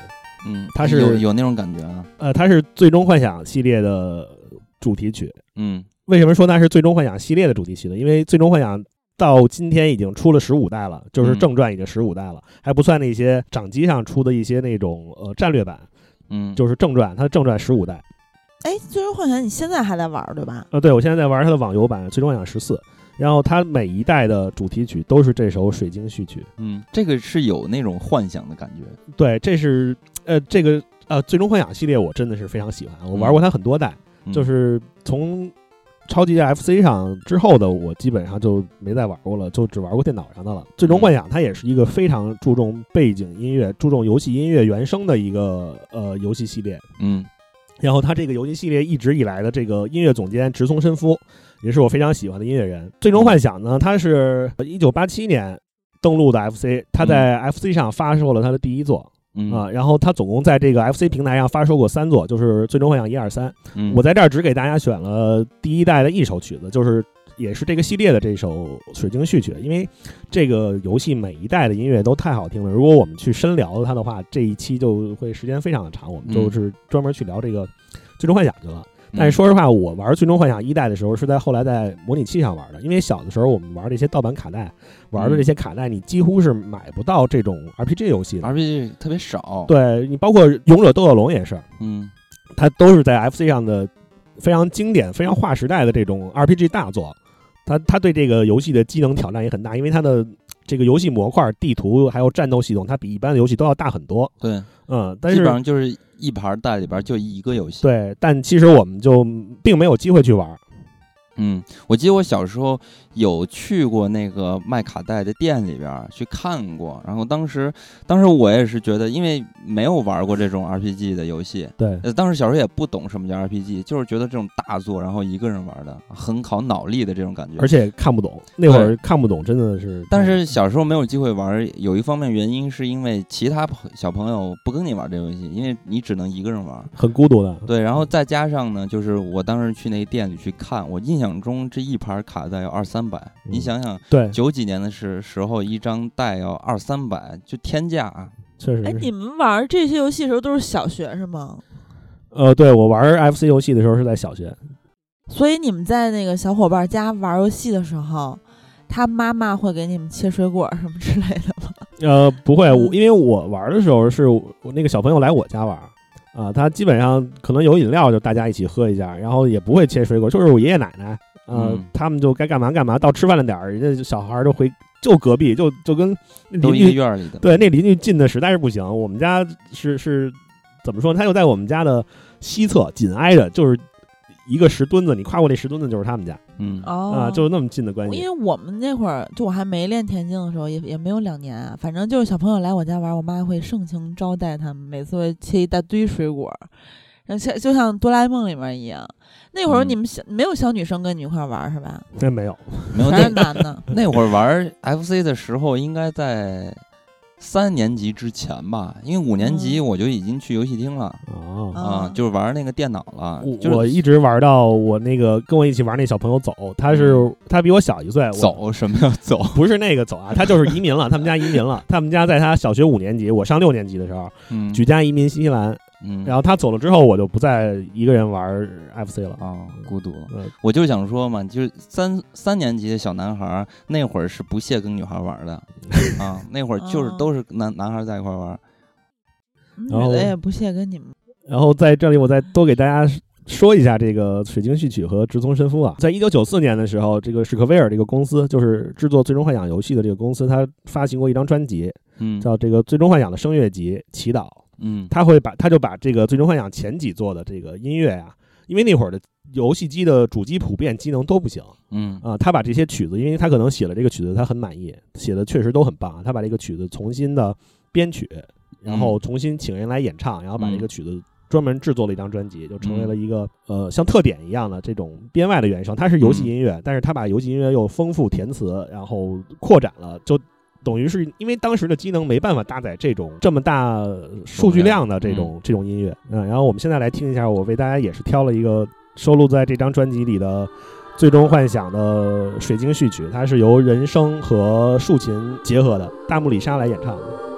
嗯，它是有有那种感觉啊。呃，它是《最终幻想》系列的主题曲。嗯为什么说它是《最终幻想》系列的主题曲呢？因为《最终幻想》到今天已经出了十五代了，就是嗯正传已经十五代了，还不算那些掌机上出的一些那种呃战略版，嗯，就是正传，它的正传十五代。哎，最终幻想你现在还在玩儿对吧？呃，对我现在在玩它的网游版《最终幻想十四》，然后它每一代的主题曲都是这首《水晶序曲》。嗯，这个是有那种幻想的感觉。对，这是呃这个呃《最终幻想》系列我真的是非常喜欢，我玩过它很多代，嗯就是从超级 FC 上之后的，我基本上就没再玩过了，就只玩过电脑上的了。最终幻想它也是一个非常注重背景音乐、注重游戏音乐原声的一个呃游戏系列。嗯然后他这个游戏系列一直以来的这个音乐总监直松伸夫，也是我非常喜欢的音乐人。最终幻想呢，它是一九八七年登陆的 FC，他在 FC 上发售了他的第一作。嗯啊，然后他总共在这个 FC 平台上发售过三座，就是《最终幻想》一二三。嗯，我在这儿只给大家选了第一代的一首曲子，就是也是这个系列的这首《水晶序曲》，因为这个游戏每一代的音乐都太好听了。如果我们去深聊它的话，这一期就会时间非常的长，我们嗯就是专门去聊这个最终幻想去了。但是说实话，我玩《最终幻想》一代的时候是在后来在模拟器上玩的，因为小的时候我们玩这些盗版卡带，玩的这些卡带你几乎是买不到这种 RPG 游戏的。RPG 特别少，，对你包括《勇者斗恶龙》也是，嗯它都是在 FC 上的非常经典、非常划时代的这种 RPG 大作。它它对这个游戏的机能挑战也很大，因为它的这个游戏模块、地图还有战斗系统，它比一般的游戏都要大很多。对，嗯，但基是本上就是一盘带里边就一个游戏。对，但其实我们就并没有机会去玩。嗯，我记得我小时候有去过那个卖卡带的店里边去看过，然后当时当时我也是觉得，因为没有玩过这种 RPG 的游戏，对，呃，当时小时候也不懂什么叫 RPG，就是觉得这种大作，然后一个人玩的很考脑力的这种感觉。而且看不懂，那会儿看不懂，真的是。但是小时候没有机会玩，有一方面原因是因为其他朋小朋友不跟你玩这游戏，因为你只能一个人玩。很孤独的。对，然后再加上呢，就是我当时去那个店里去看，我印象中这一盘卡带要二三百，你嗯想想，对，九几年的时时候一张带要二三百，就天价啊。哎，确实哎。你们玩这些游戏的时候都是小学是吗？呃，对我玩 FC 游戏的时候是在小学，所以你们在那个小伙伴家玩游戏的时候，他妈妈会给你们切水果什么之类的吗？呃，不会，我嗯因为我玩的时候是我那个小朋友来我家玩，啊、他基本上可能有饮料就大家一起喝一下，然后也不会切水果，就是我爷爷奶奶，呃，嗯他们就该干嘛干嘛，到吃饭的点儿，人家小孩儿就回就隔壁，就就跟都一个邻居院儿里的，对那邻居近的实在是不行，我们家是是怎么说呢？他就在我们家的西侧，紧挨着，就是一个石墩子，你跨过那石墩子就是他们家嗯，哦啊、就是那么近的关系。因为我们那会儿就我还没练田径的时候，也也没有两年啊，反正就是小朋友来我家玩，我妈会盛情招待他们，每次会切一大堆水果，然后像就像哆啦 A 梦里面一样。那会儿嗯你们小、没有小女生跟你一块玩是吧？那没有，没有全是那男的。那会儿玩 FC 的时候，应该在三年级之前吧，因为五年级嗯我就已经去游戏厅了。哦。啊啊，就是玩那个电脑了，我就是我一直玩到我那个跟我一起玩那小朋友走，他是、他比我小一岁，我走什么叫走？不是那个走啊，他就是移民了，他们家移民了，他们家在他小学五年级，我上六年级的时候嗯举家移民新西兰，嗯，然后他走了之后，我就不再一个人玩 FC 了。啊，孤独。嗯，我就想说嘛，就是三三年级的小男孩，那会儿是不屑跟女孩玩的 啊，那会儿就是哦都是男男孩在一块玩。女然后的也不屑跟你们。然后在这里我再多给大家说一下这个《水晶序曲》和《直从深夫》啊，在一九九四年的时候，这个史克威尔这个公司，就是制作《最终幻想》游戏的这个公司，它发行过一张专辑，嗯叫这个《最终幻想》的声乐集《祈祷》。嗯他会把他就把这个《最终幻想》前几座的这个音乐呀、因为那会儿的游戏机的主机普遍机能都不行嗯啊、他把这些曲子，因为他可能写了这个曲子，他很满意，写的确实都很棒啊。他把这个曲子重新的编曲，然后重新请人来演唱，然后把这个曲子专门制作了一张专辑，就成为了一个呃像特点一样的这种编外的原声。它是游戏音乐，但是他把游戏音乐又丰富填词，然后扩展了，就。等于是因为当时的机能没办法搭载这种这么大数据量的这种这种音乐，嗯，然后我们现在来听一下，我为大家也是挑了一个收录在这张专辑里的《最终幻想》的水晶序曲，它是由人声和竖琴结合的，大木里沙来演唱的。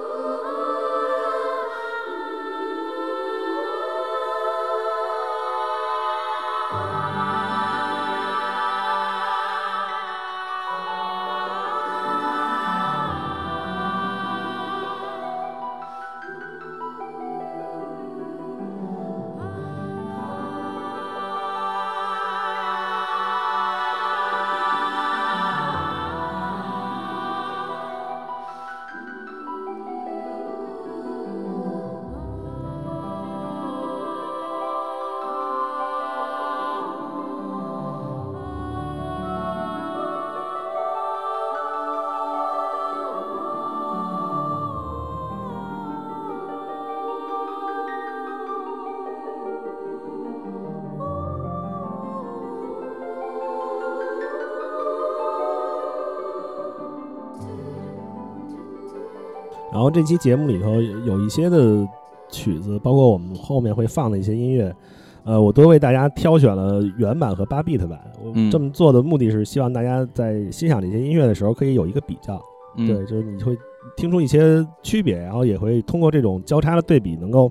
期节目里头有一些的曲子，包括我们后面会放的一些音乐，呃，我都为大家挑选了原版和八 bit 版。我嗯这么做的目的是希望大家在欣赏这些音乐的时候可以有一个比较，嗯对，就是你会听出一些区别，然后也会通过这种交叉的对比，能够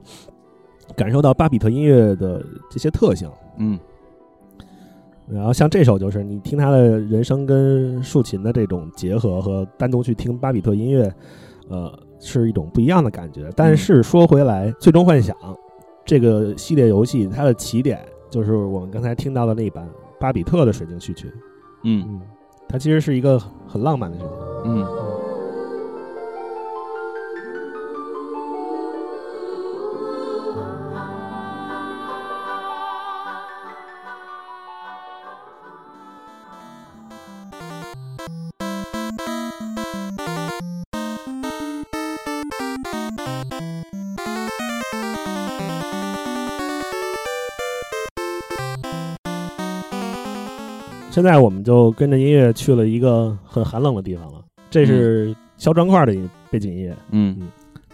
感受到巴比特音乐的这些特性。嗯然后像这首就是你听他的人声跟竖琴的这种结合，和单独去听巴比特音乐，呃，是一种不一样的感觉。但是说回来，最终幻想》这个系列游戏，它的起点就是我们刚才听到的那版巴比特的水晶序曲。嗯嗯，它其实是一个很浪漫的事情。嗯现在我们就跟着音乐去了一个很寒冷的地方了，这是肖砖块的背景音乐，嗯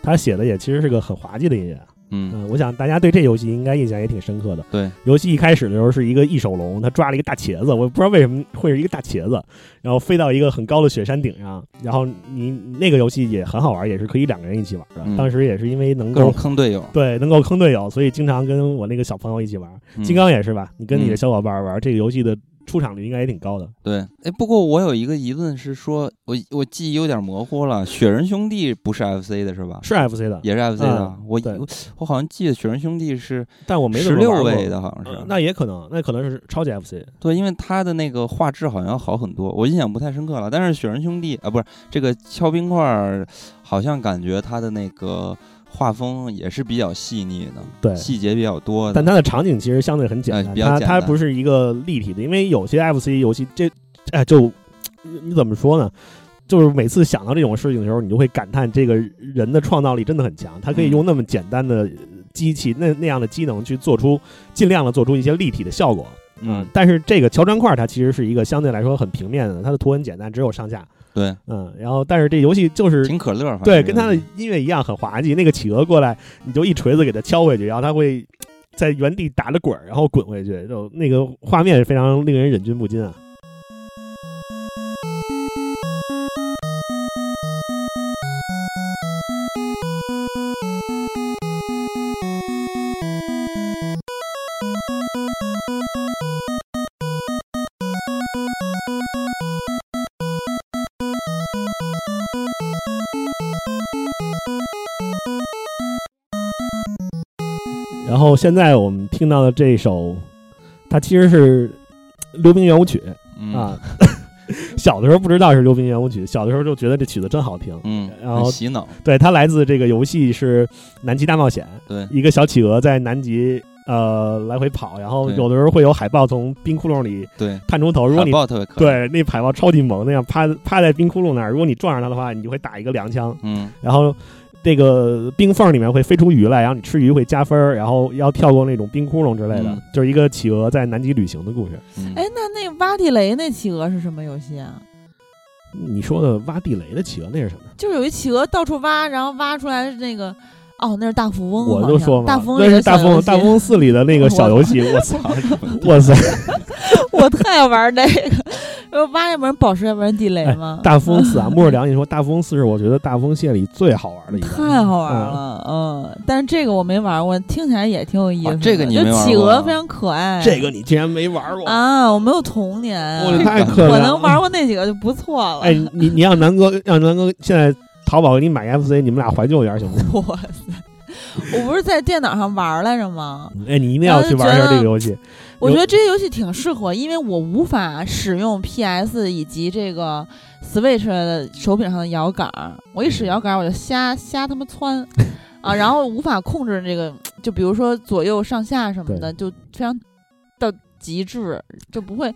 他写的也其实是个很滑稽的音乐。嗯嗯，我想大家对这游戏应该印象也挺深刻的。对，游戏一开始的时候是一个异手龙，他抓了一个大茄子，我不知道为什么会是一个大茄子，然后飞到一个很高的雪山顶上，然后你那个游戏也很好玩，也是可以两个人一起玩的。嗯当时也是因为能够坑队友。对能够坑队友，所以经常跟我那个小朋友一起玩。嗯金刚也是吧？你跟你的嗯小伙伴玩、这个游戏的出场率应该也挺高的。对，哎，不过我有一个疑问是说，我我记忆有点模糊了，雪人兄弟不是 FC 的是吧？是 FC 的，也是 FC 的。嗯我对我我好像记得雪人兄弟是但我没怎十六位的，好像是。呃那也可能，那可能是超级 FC。对，因为他的那个画质好像要好很多，我印象不太深刻了。但是雪人兄弟啊，不是这个敲冰块儿，好像感觉他的那个画风也是比较细腻的，对细节比较多的。但它的场景其实相对很简哎单，它比较简单它不是一个立体的，因为有些 FC 游戏这，哎，就你怎么说呢？就是每次想到这种事情的时候，你就会感叹这个人的创造力真的很强，他可以嗯用那么简单的机器、那那样的机能去做出尽量的做出一些立体的效果。嗯，但是这个乔砖块它其实是一个相对来说很平面的，它的图很简单，只有上下。对，嗯，然后但是这游戏就是挺可乐，对，跟他的音乐一样很滑稽。那个企鹅过来，你就一锤子给它敲回去，然后它会在原地打着滚，然后滚回去，就那个画面非常令人忍俊不禁啊。然后现在我们听到的这首，它其实是《溜冰圆舞曲》嗯。啊。小的时候不知道是溜冰圆舞曲，小的时候就觉得这曲子真好听。嗯，然后洗脑，对，它来自这个游戏是《南极大冒险》，对，一个小企鹅在南极呃来回跑，然后有的时候会有海豹从冰窟窿里对，探出头，如果海你豹特别可爱，对那海豹超级萌，那样趴趴在冰窟窿那儿，如果你撞上它的话，你就会打一个踉跄，嗯。然后这个冰缝里面会飞出鱼来，然后你吃鱼会加分儿，然后要跳过那种冰窟窿之类的，嗯就是一个企鹅在南极旅行的故事。嗯，哎，那那挖地雷那企鹅是什么游戏啊？你说的挖地雷的企鹅那是什么？就是有一企鹅到处挖，然后挖出来是那个，哦，那是大富翁，我好像就说嘛，大富翁那是大富翁大富翁四里的那个小游戏，我操，哇塞！我特爱玩那个，要不挖要不然宝石，要不然地雷哎嘛。大富翁四啊，莫尔良，你说大富翁四是我觉得大富翁系列里最好玩的一个，太好玩嗯了，嗯，但是这个我没玩过，听起来也挺有意思这个你就没玩企过啊鹅非常可爱。这个你竟然没玩过？啊，我没有童年，我太可怜！我能玩过那几个就不错了。哎，你你让南哥让南哥现在淘宝给你买个 FC，你们俩怀旧一下行不行？哇塞！我不是在电脑上玩来着吗？哎，你一定要去玩一下这个游戏。我觉得这些游戏挺适合，因为我无法使用 PS 以及这个 Switch 的手柄上的摇杆儿，我一使摇杆儿我就瞎瞎他妈窜啊，然后无法控制这个，就比如说左右上下什么的，就非常到极致，就不会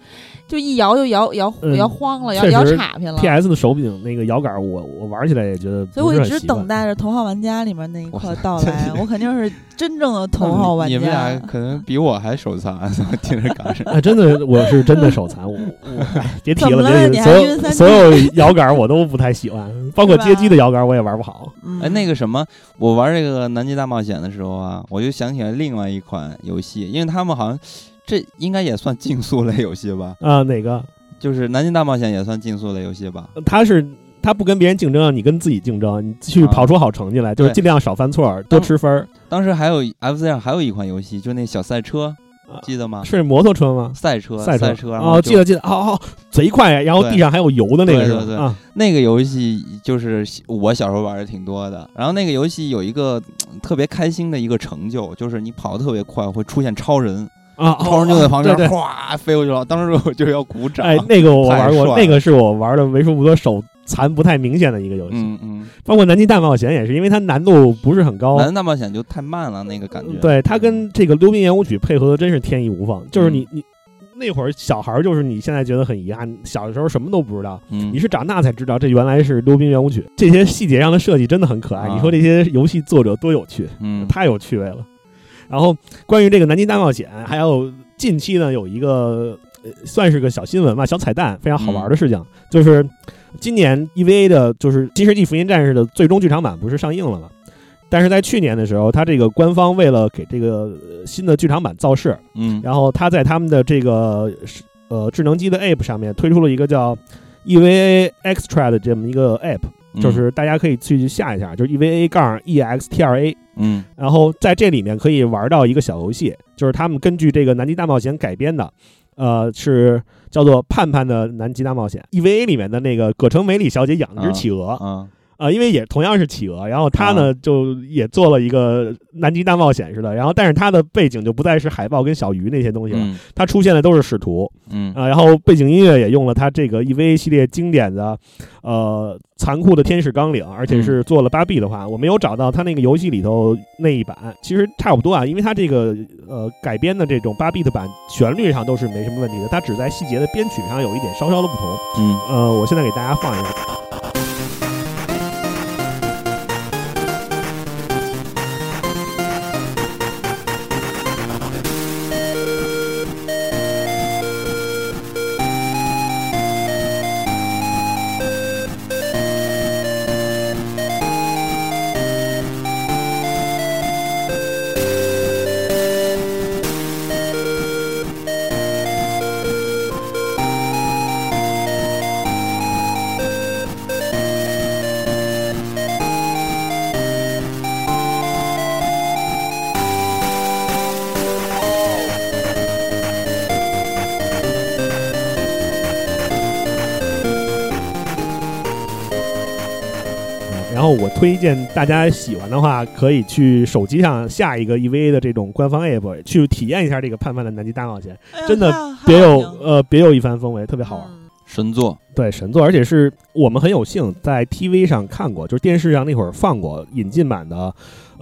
就一摇就摇摇嗯摇慌了，摇摇岔劈了。PS 的手柄那个摇杆，我我玩起来也觉得所以我一直等待着《头号玩家》里面那一刻到来，我肯定是真正的头号玩家你们俩。可能比我还手残，我听着感受。啊，真的，我是真的手残，我 别提了，所有所有摇杆我都不太喜欢，包括街机的摇杆我也玩不好。嗯哎，那个什么，我玩这个《南极大冒险》的时候啊，我就想起来另外一款游戏，因为他们好像这应该也算竞速类游戏吧，啊，哪个？就是《南京大冒险》也算竞速类游戏吧？它是它不跟别人竞争，你跟自己竞争，你去啊跑出好成绩来，就是尽量少犯错，多吃分儿。当时还有 FC 上还有一款游戏，就那小赛车，啊记得吗？是摩托车吗？赛车，赛赛车哦，记得记得，哦哦，贼快，然后地上还有油的那个对对对是吧啊，那个游戏就是我小时候玩的挺多的。然后那个游戏有一个嗯特别开心的一个成就，就是你跑得特别快，会出现超人，啊，超人就在旁边哗飞过去了。当时我就要鼓掌。哎，那个我玩过，那个是我玩的为数不多手残不太明显的一个游戏。嗯嗯，包括南极大冒险也是，因为它难度不是很高。南极大冒险就太慢了，那个感觉。对，它跟这个溜冰圆舞曲配合的真是天衣无缝。就是嗯你你那会儿小孩儿，就是你现在觉得很遗憾，小的时候什么都不知道，嗯，你是长大才知道这原来是溜冰圆舞曲。这些细节上的设计真的很可爱。啊你说这些游戏作者多有趣，嗯太有趣味了。然后关于这个南京大冒险，还有近期呢有一个呃算是个小新闻吧，小彩蛋，非常好玩的事情，就是今年 EVA 的就是《新世纪福音战士》的最终剧场版不是上映了吗？但是在去年的时候，他这个官方为了给这个呃新的剧场版造势，嗯然后他在他们的这个呃智能机的 App 上面推出了一个叫 EVA Extra 的这么一个 App，嗯就是大家可以去下一下，就是 EVA 杠 EXTRA。嗯。然后在这里面可以玩到一个小游戏，就是他们根据这个《南极大冒险》改编的，呃，是叫做《盼盼的南极大冒险》EVA 里面的那个葛城美里小姐养了只企鹅啊、啊因为也同样是企鹅，然后他呢、啊就也做了一个南极大冒险似的，然后但是他的背景就不再是海豹跟小鱼那些东西了，嗯它出现的都是使徒嗯啊、然后背景音乐也用了他这个 EVA 系列经典的呃残酷的天使纲领，而且是做了八 B 的话，我没有找到他那个游戏里头那一版，其实差不多啊，因为他这个呃改编的这种八 B 的版，旋律上都是没什么问题的，他只在细节的编曲上有一点稍稍的不同。嗯呃，我现在给大家放一个。推荐大家喜欢的话，可以去手机上下一个 EVA 的这种官方 app，去体验一下这个盼盼的南极大冒险，哎真的别有呃别有一番风味，特别好玩。嗯。神作，对神作，而且是我们很有幸在 TV 上看过，就是电视上那会儿放过引进版的，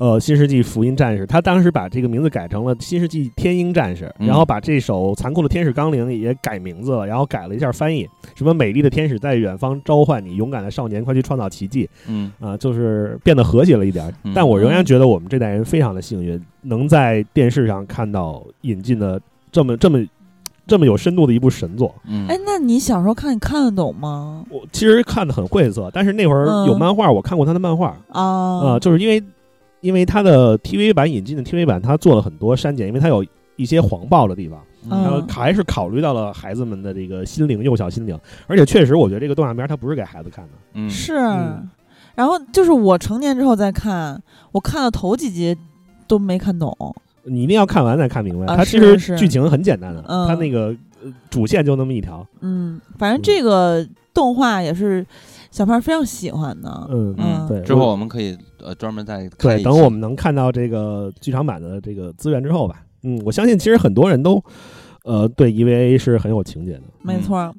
呃，《新世纪福音战士》。他当时把这个名字改成了《新世纪天鹰战士》，嗯然后把这首残酷的天使纲领也改名字了，然后改了一下翻译，什么美丽的天使在远方召唤你，勇敢的少年快去创造奇迹嗯啊、就是变得和谐了一点但我仍然觉得我们这代人非常的幸运，能在电视上看到引进的这么这么这么有深度的一部神作。嗯，哎，那你小时候看，你看得懂吗？我其实看的很晦涩，但是那会儿嗯有漫画，我看过他的漫画，啊，呃，就是因为因为它的 TV 版引进的 TV 版，它做了很多删减，因为它有一些黄暴的地方，嗯然后还是考虑到了孩子们的这个心灵，幼小心灵，而且确实，我觉得这个动画片它不是给孩子看的，嗯是嗯。然后就是我成年之后再看，我看了头几集都没看懂。你一定要看完再看明白。啊它其实剧情很简单的，嗯它那个呃主线就那么一条，嗯，反正这个动画也是小胖非常喜欢的。嗯嗯对。之后我我们可以呃专门在对，等我们能看到这个剧场版的这个资源之后吧，嗯，我相信其实很多人都呃对 EVA 是很有情节的。没错儿，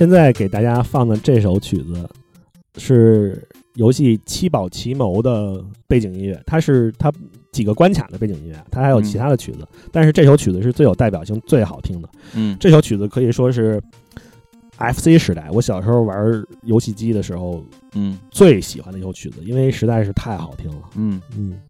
现在给大家放的这首曲子是游戏《七宝奇谋》的背景音乐，它是它几个关卡的背景音乐，它还有其他的曲子，但是这首曲子是最有代表性、最好听的。嗯。这首曲子可以说是 FC 时代我小时候玩游戏机的时候嗯。最喜欢的一首曲子，因为实在是太好听了。嗯。嗯，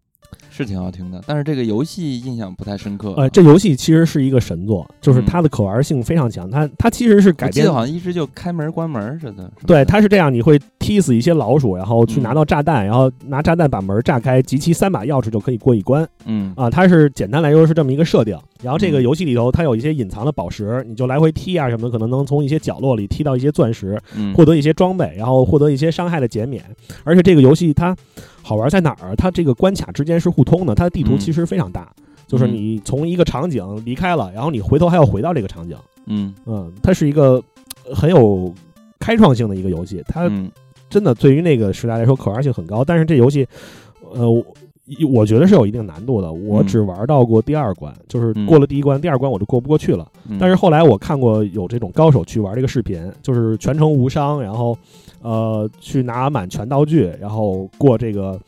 是挺好听的，但是这个游戏印象不太深刻。呃，这游戏其实是一个神作，就是嗯它的可玩性非常强。它它其实是改编记得好像一直就开门关门似的。对，它是这样，你会踢死一些老鼠，然后去嗯拿到炸弹，然后拿炸弹把门炸开，集齐三把钥匙就可以过一关嗯啊。它是简单来说是这么一个设定。然后这个嗯游戏里头，它有一些隐藏的宝石，你就来回踢啊什么的，可能能从一些角落里踢到一些钻石，嗯获得一些装备，然后获得一些伤害的减免。而且这个游戏它好玩在哪儿？它这个关卡之间是互通的，它的地图嗯其实非常大，就是嗯你从一个场景离开了，然后你回头还要回到这个场景。嗯嗯，它是一个呃很有开创性的一个游戏，它嗯真的对于那个时代来说可玩性很高。但是这游戏，呃，我我觉得是有一定难度的。我嗯只玩到过第二关，就是嗯过了第一关，第二关我就过不过去了。嗯，但是后来我看过有这种高手去玩这个视频，就是全程无伤，然后呃去拿满全道具，然后过这个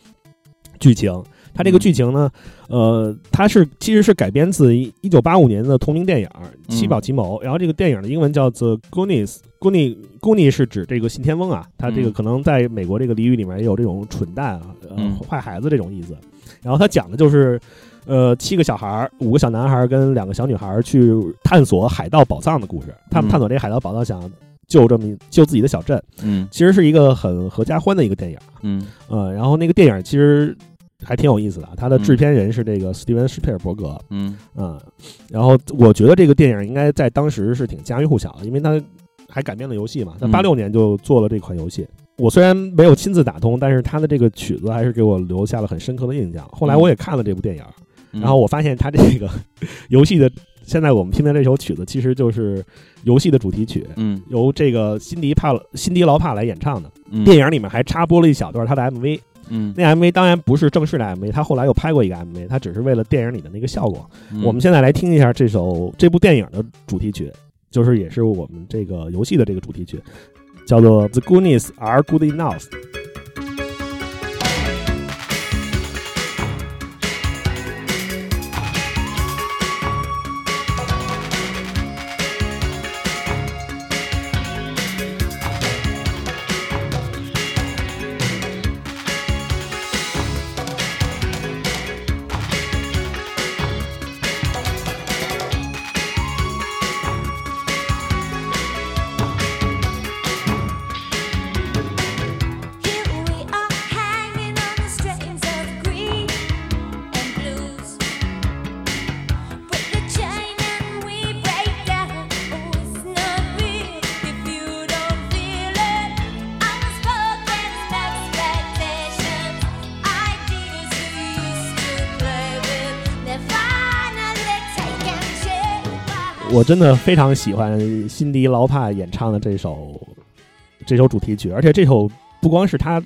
剧情。它这个嗯剧情呢，呃，它是其实是改编自一九八五年的同名电影《七宝奇谋》，然后这个电影的英文叫做《Goonies》，Goonie Goonie 是指这个信天翁啊，它这个嗯可能在美国这个俚语里面也有这种蠢蛋啊，呃，嗯坏孩子这种意思。然后它讲的就是。呃，七个小孩儿，五个小男孩儿跟两个小女孩儿去探索海盗宝藏的故事。他们嗯探索这个海盗宝藏，想救这么一救自己的小镇，嗯其实是一个很合家欢的一个电影。嗯呃，然后那个电影其实还挺有意思的，它的制片人是这个斯蒂文·施皮尔伯格。嗯嗯，然后我觉得这个电影应该在当时是挺家喻户晓的，因为它还改编了游戏嘛。他嗯八六年就做了这款游戏。我虽然没有亲自打通，但是他的这个曲子还是给我留下了很深刻的印象。后来我也看了这部电影，嗯，然后我发现他这个 游戏的，现在我们听的这首曲子其实就是游戏的主题曲，嗯由这个辛迪帕辛迪劳帕来演唱的。嗯电影里面还插播了一小段他的 MV，嗯那 MV 当然不是正式的 MV，他后来又拍过一个 MV，他只是为了电影里的那个效果。嗯我们现在来听一下这首这部电影的主题曲，就是也是我们这个游戏的这个主题曲，叫做《The Goodness Are Good Enough》。我真的非常喜欢辛迪劳帕演唱的这首这首主题曲，而且这首不光是他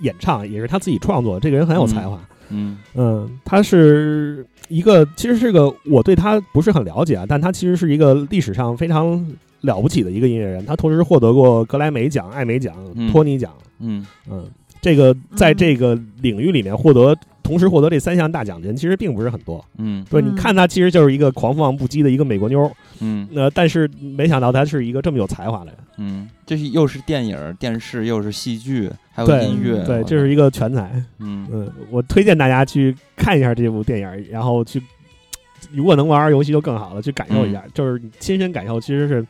演唱，也是他自己创作。这个人很有才华，嗯嗯，他是一个其实是个我对他不是很了解啊，但他其实是一个历史上非常了不起的一个音乐人。他同时获得过格莱美奖、艾美奖、嗯托尼奖，嗯嗯，这个在嗯这个领域里面获得。同时获得这三项大奖的人其实并不是很多，嗯。对，嗯。你看他其实就是一个狂放不羁的一个美国妞儿，嗯。呃，但是没想到他是一个这么有才华的人，嗯，这是又是电影、电视，又是戏剧，还有音乐，对，我这是一个全才。嗯。嗯，我推荐大家去看一下这部电影，然后去，如果能玩玩游戏就更好了，去感受一下，就是亲身感受其实是，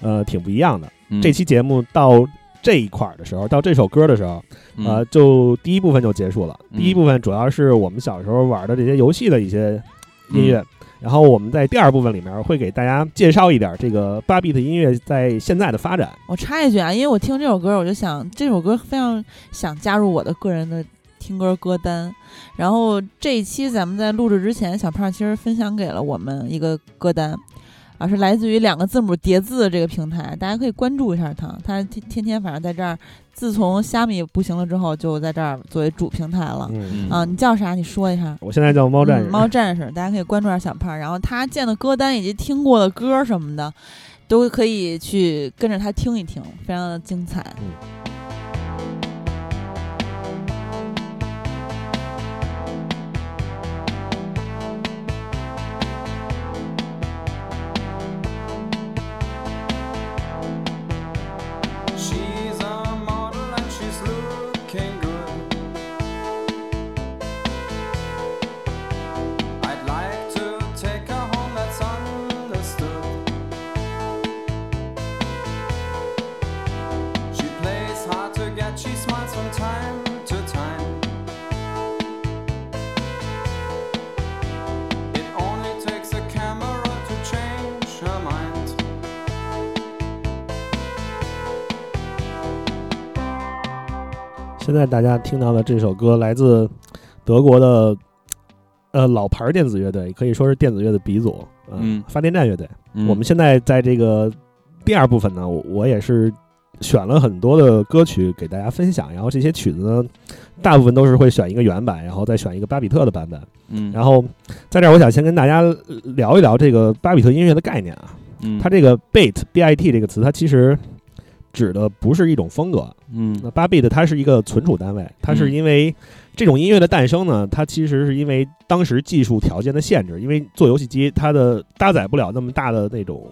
呃，挺不一样的。嗯。这期节目到这一块儿的时候，到这首歌的时候，嗯呃，就第一部分就结束了。嗯第一部分主要是我们小时候玩的这些游戏的一些音嗯乐，然后我们在第二部分里面会给大家介绍一点这个八 bit 音乐在现在的发展。我插一句啊，因为我听这首歌，我就想这首歌非常想加入我的个人的听歌歌单。然后这一期咱们在录制之前，小胖其实分享给了我们一个歌单，啊，是来自于两个字母叠字的这个平台，大家可以关注一下它。它天天天反正在这儿，自从虾米不行了之后，就在这儿作为主平台了。嗯，嗯啊，你叫啥？你说一下。我现在叫猫战士。嗯猫战士，大家可以关注一下小胖，然后他建的歌单以及听过的歌什么的，都可以去跟着他听一听，非常的精彩。现在大家听到的这首歌来自德国的呃老牌儿电子乐队，可以说是电子乐的鼻祖，呃嗯发电站乐队。嗯我们现在在这个第二部分呢，我我也是选了很多的歌曲给大家分享，然后这些曲子呢，大部分都是会选一个原版，然后再选一个巴比特的版本。嗯，然后在这儿，我想先跟大家呃聊一聊这个巴比特音乐的概念啊。嗯它这个 beat b i t 这个词，它其实指的不是一种风格。嗯那八 bit 它是一个存储单位，它是嗯因为这种音乐的诞生呢，它其实是因为当时技术条件的限制，因为做游戏机它的搭载不了那么大的那种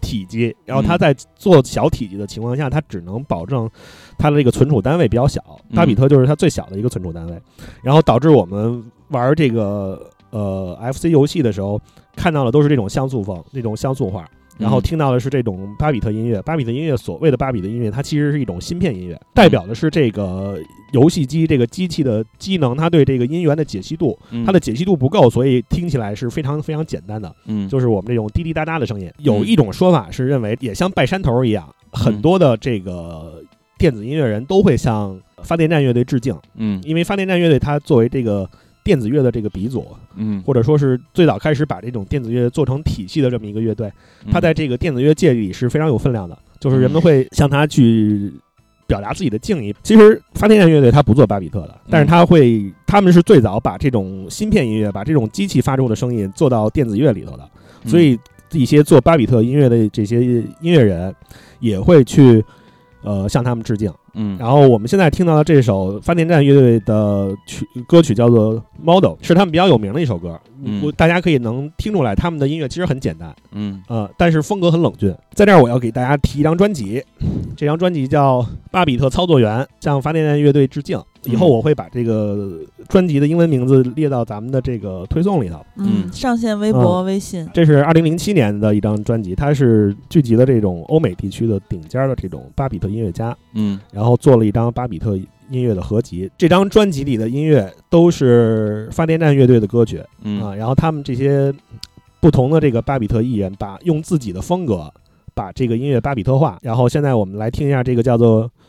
体积，然后它嗯在做小体积的情况下，它只能保证它的这个存储单位比较小，嗯巴比特就是它最小的一个存储单位，然后导致我们玩这个呃 FC 游戏的时候看到的都是这种像素风，那种像素画。然后嗯。听到的是这种巴比特音乐，巴比特音乐所谓的巴比特音乐，它其实是一种芯片音乐，代表的是这个游戏机这个机器的机能，它对这个音源的解析度，嗯它的解析度不够，所以听起来是非常非常简单的，嗯。就是我们这种滴滴答答的声音。有一种说法是认为，也像拜山头一样，很多的这个电子音乐人都会向发电站乐队致敬，嗯。因为发电站乐队它作为这个电子乐的这个鼻祖，嗯或者说是最早开始把这种电子乐做成体系的这么一个乐队。他在这个电子乐界里是非常有分量的，就是人们会向他去表达自己的敬意。其实发电站乐队他不做巴比特的，但是他会，他们是最早把这种芯片音乐，把这种机器发出的声音做到电子乐里头的，嗯所以一些做巴比特音乐的这些音乐人也会去。呃，向他们致敬。嗯然后我们现在听到的这首发电站乐队的曲歌曲叫做《Model》，是他们比较有名的一首歌。嗯我大家可以能听出来，他们的音乐其实很简单，嗯呃，但是风格很冷峻。在这儿，我要给大家提一张专辑，这张专辑叫《巴比特操作员》，向发电站乐队致敬。以后嗯我会把这个专辑的英文名字列到咱们的这个推送里头。嗯，嗯上线微博、微信，这是二零零七年的一张专辑，它是聚集了这种欧美地区的顶尖的这种巴比特音乐家，嗯然后做了一张巴比特音乐的合集。这张专辑里的音乐都是发电站乐队的歌曲，嗯啊，然后他们这些不同的这个巴比特艺人，把用自己的风格把这个音乐巴比特化。然后现在我们来听一下这个叫做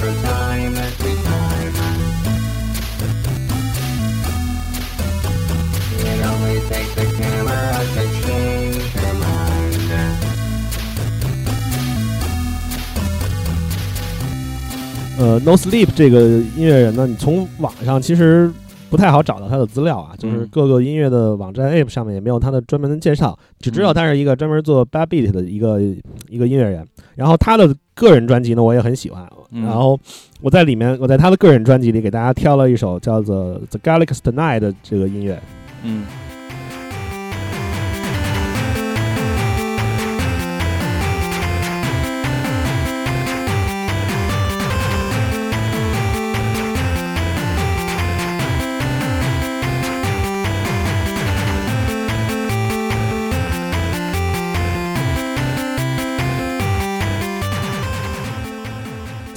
from time to time. It only takes a camera to change her mind. 呃，No Sleep 这个音乐人呢，你从网上其实不太好找到他的资料啊，就是嗯各个音乐的网站 App 上面也没有他的专门的介绍，只知道嗯他是一个专门做 bad beat 的一个一个音乐人。然后他的个人专辑呢，我也很喜欢。嗯然后我在里面，我在他的个人专辑里给大家挑了一首叫做《The Galaxy Tonight》的这个音乐。嗯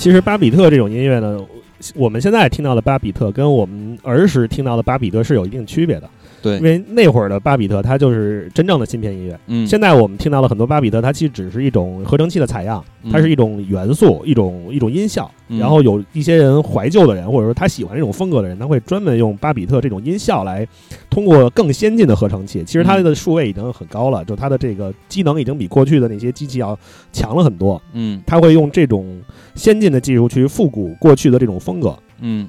其实巴比特这种音乐呢，我们现在听到的巴比特跟我们儿时听到的巴比特是有一定区别的。对因为那会儿的巴比特它就是真正的芯片音乐。嗯现在我们听到了很多巴比特，它其实只是一种合成器的采样，嗯它是一种元素，一种一种音效。嗯然后有一些人怀旧的人，或者说他喜欢这种风格的人，他会专门用巴比特这种音效来通过更先进的合成器。其实它的数位已经很高了，就它的这个机能已经比过去的那些机器要强了很多。嗯他会用这种先进的技术去复古过去的这种风格。嗯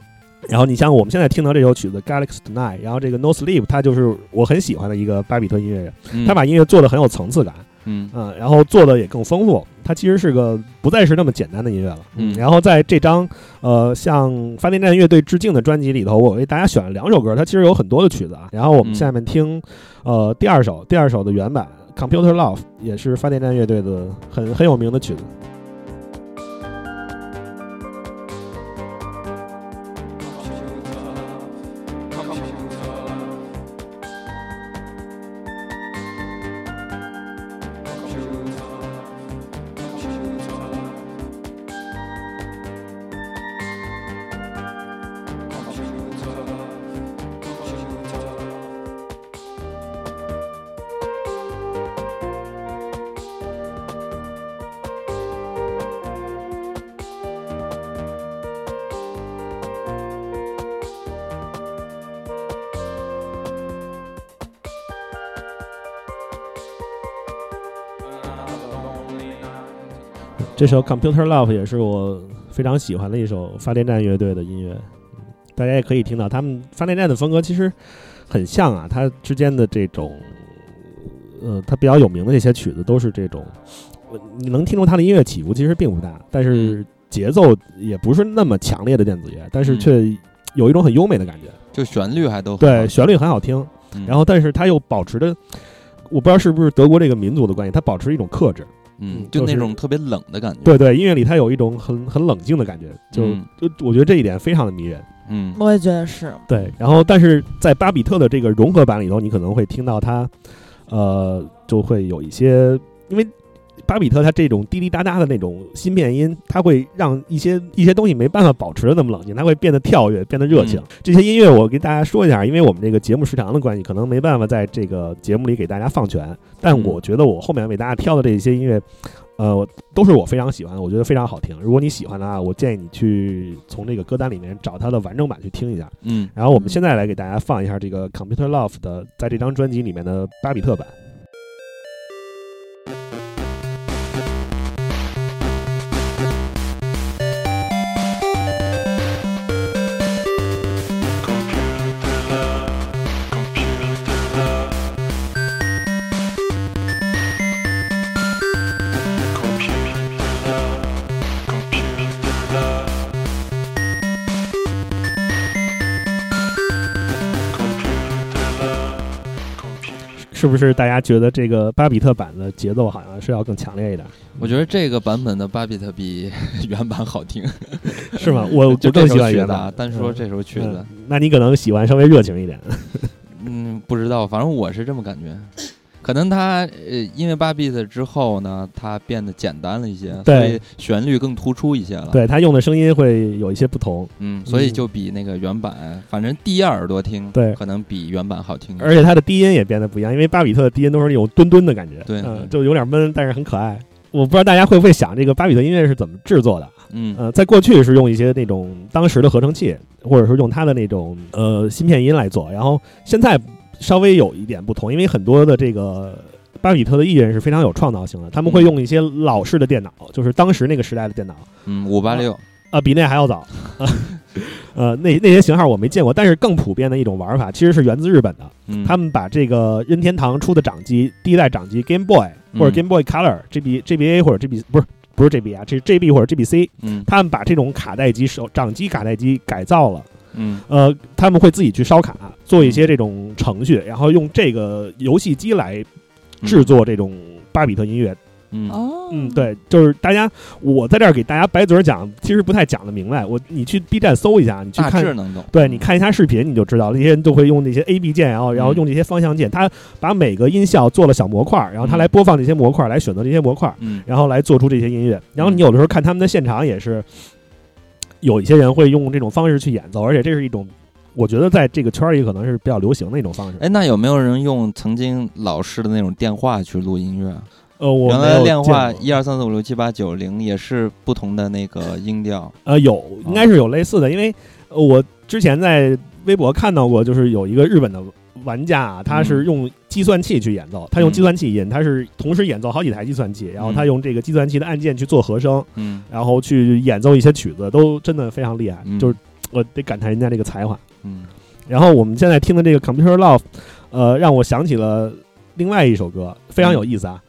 然后你像我们现在听到这首曲子《Galaxy Tonight》，然后这个 No Sleep，他就是我很喜欢的一个巴比特音乐人，嗯他把音乐做的很有层次感，嗯嗯，然后做的也更丰富。它其实是个不再是那么简单的音乐了，嗯然后在这张呃向发电站乐队致敬的专辑里头，我为大家选了两首歌，它其实有很多的曲子啊。然后我们嗯下面听呃第二首，第二首的原版《Computer Love》也是发电站乐队的很很有名的曲子。「这首《Computer Love》也是我非常喜欢的一首发电站乐队的音乐。嗯大家也可以听到，他们发电站的风格其实很像啊，它之间的这种，呃，它比较有名的这些曲子都是这种，呃你能听出它的音乐起伏其实并不大，但是节奏也不是那么强烈的电子乐，但是嗯却有一种很优美的感觉。就旋律还都对，旋律很好听，嗯然后但是它又保持着，我不知道是不是德国这个民族的关系，它保持一种克制。嗯嗯，就那种特别冷的感觉。对对，音乐里它有一种很很冷静的感觉，就、嗯就我觉得这一点非常的迷人。嗯我也觉得是，对，然后但是在巴比特的这个融合版里头，你可能会听到它，呃，就会有一些，因为巴比特它这种滴滴答答的那种芯片音，它会让一些一些东西没办法保持的那么冷静，它会变得跳跃，变得热情。嗯这些音乐我给大家说一下，因为我们这个节目时长的关系，可能没办法在这个节目里给大家放全，但嗯我觉得我后面为大家挑的这些音乐。呃，都是我非常喜欢的，我觉得非常好听。如果你喜欢的话，我建议你去从这个歌单里面找它的完整版去听一下。嗯然后我们现在来给大家放一下这个 Computer Love 的在这张专辑里面的巴比特版。不是大家觉得这个巴比特版的节奏好像是要更强烈一点？我觉得这个版本的巴比特比原版好听，是吗？我我就更喜欢原版啊。。单说这首曲子嗯，那你可能喜欢稍微热情一点。嗯，不知道，反正我是这么感觉。可能它呃，因为八 bit 之后呢，它变得简单了一些，所对以旋律更突出一些了。，对它用的声音会有一些不同，嗯，所以嗯就比那个原版，反正第一耳朵听，对可能比原版好听。而且它的低音也变得不一样，因为巴比特的低音都是那种墩墩的感觉，对嗯，就有点闷，但是很可爱。我不知道大家会不会想，这个巴比特音乐是怎么制作的？嗯呃，在过去是用一些那种当时的合成器，或者说用它的那种呃芯片音来做，然后现在稍微有一点不同，因为很多的这个巴比特的艺人是非常有创造性的，他们会嗯用一些老式的电脑，就是当时那个时代的电脑，嗯，五八六，啊，比那还要早，呃，那那些型号我没见过，但是更普遍的一种玩法其实是源自日本的，嗯，他们把这个任天堂出的掌机，第一代掌机 Game Boy 或者嗯 Game Boy Color、GB、GBA 或者 GB 不是不是 GB 啊，这是 GB 或者 GBC，嗯。他们把这种卡带机手掌机卡带机改造了。嗯呃，他们会自己去烧卡，做一些这种程序，然后用这个游戏机来制作这种巴比特音乐。嗯哦，嗯，，对，就是大家，我在这儿给大家白嘴儿讲，其实不太讲得明白。我你去 B 站搜一下，你去大致看，能懂。对，你看一下视频，你就知道那些人都会用那些 A B 键，然后然后嗯用这些方向键，他把每个音效做了小模块儿，然后他嗯来播放这些模块儿，来选择这些模块儿，嗯然后来做出这些音乐。然后你有的时候看他们的现场也是，有一些人会用这种方式去演奏，而且这是一种，我觉得在这个圈儿里可能是比较流行的一种方式。哎，那有没有人用曾经老式的那种电话去录音乐啊？呃，我原来电话一二三四五六七八九零也是不同的那个音调。呃有应该是有类似的，因为呃我之前在微博看到过，就是有一个日本的玩家啊，他是嗯。用计算器去演奏，他用嗯。计算器演，他是同时演奏好几台计算器，然后他嗯用这个计算器的按键去做和声，嗯。然后去演奏一些曲子，都真的非常厉害，嗯。就是我得感叹人家这个才华。嗯。然后我们现在听的这个 Computer Love，呃，让我想起了另外一首歌，非常有意思啊，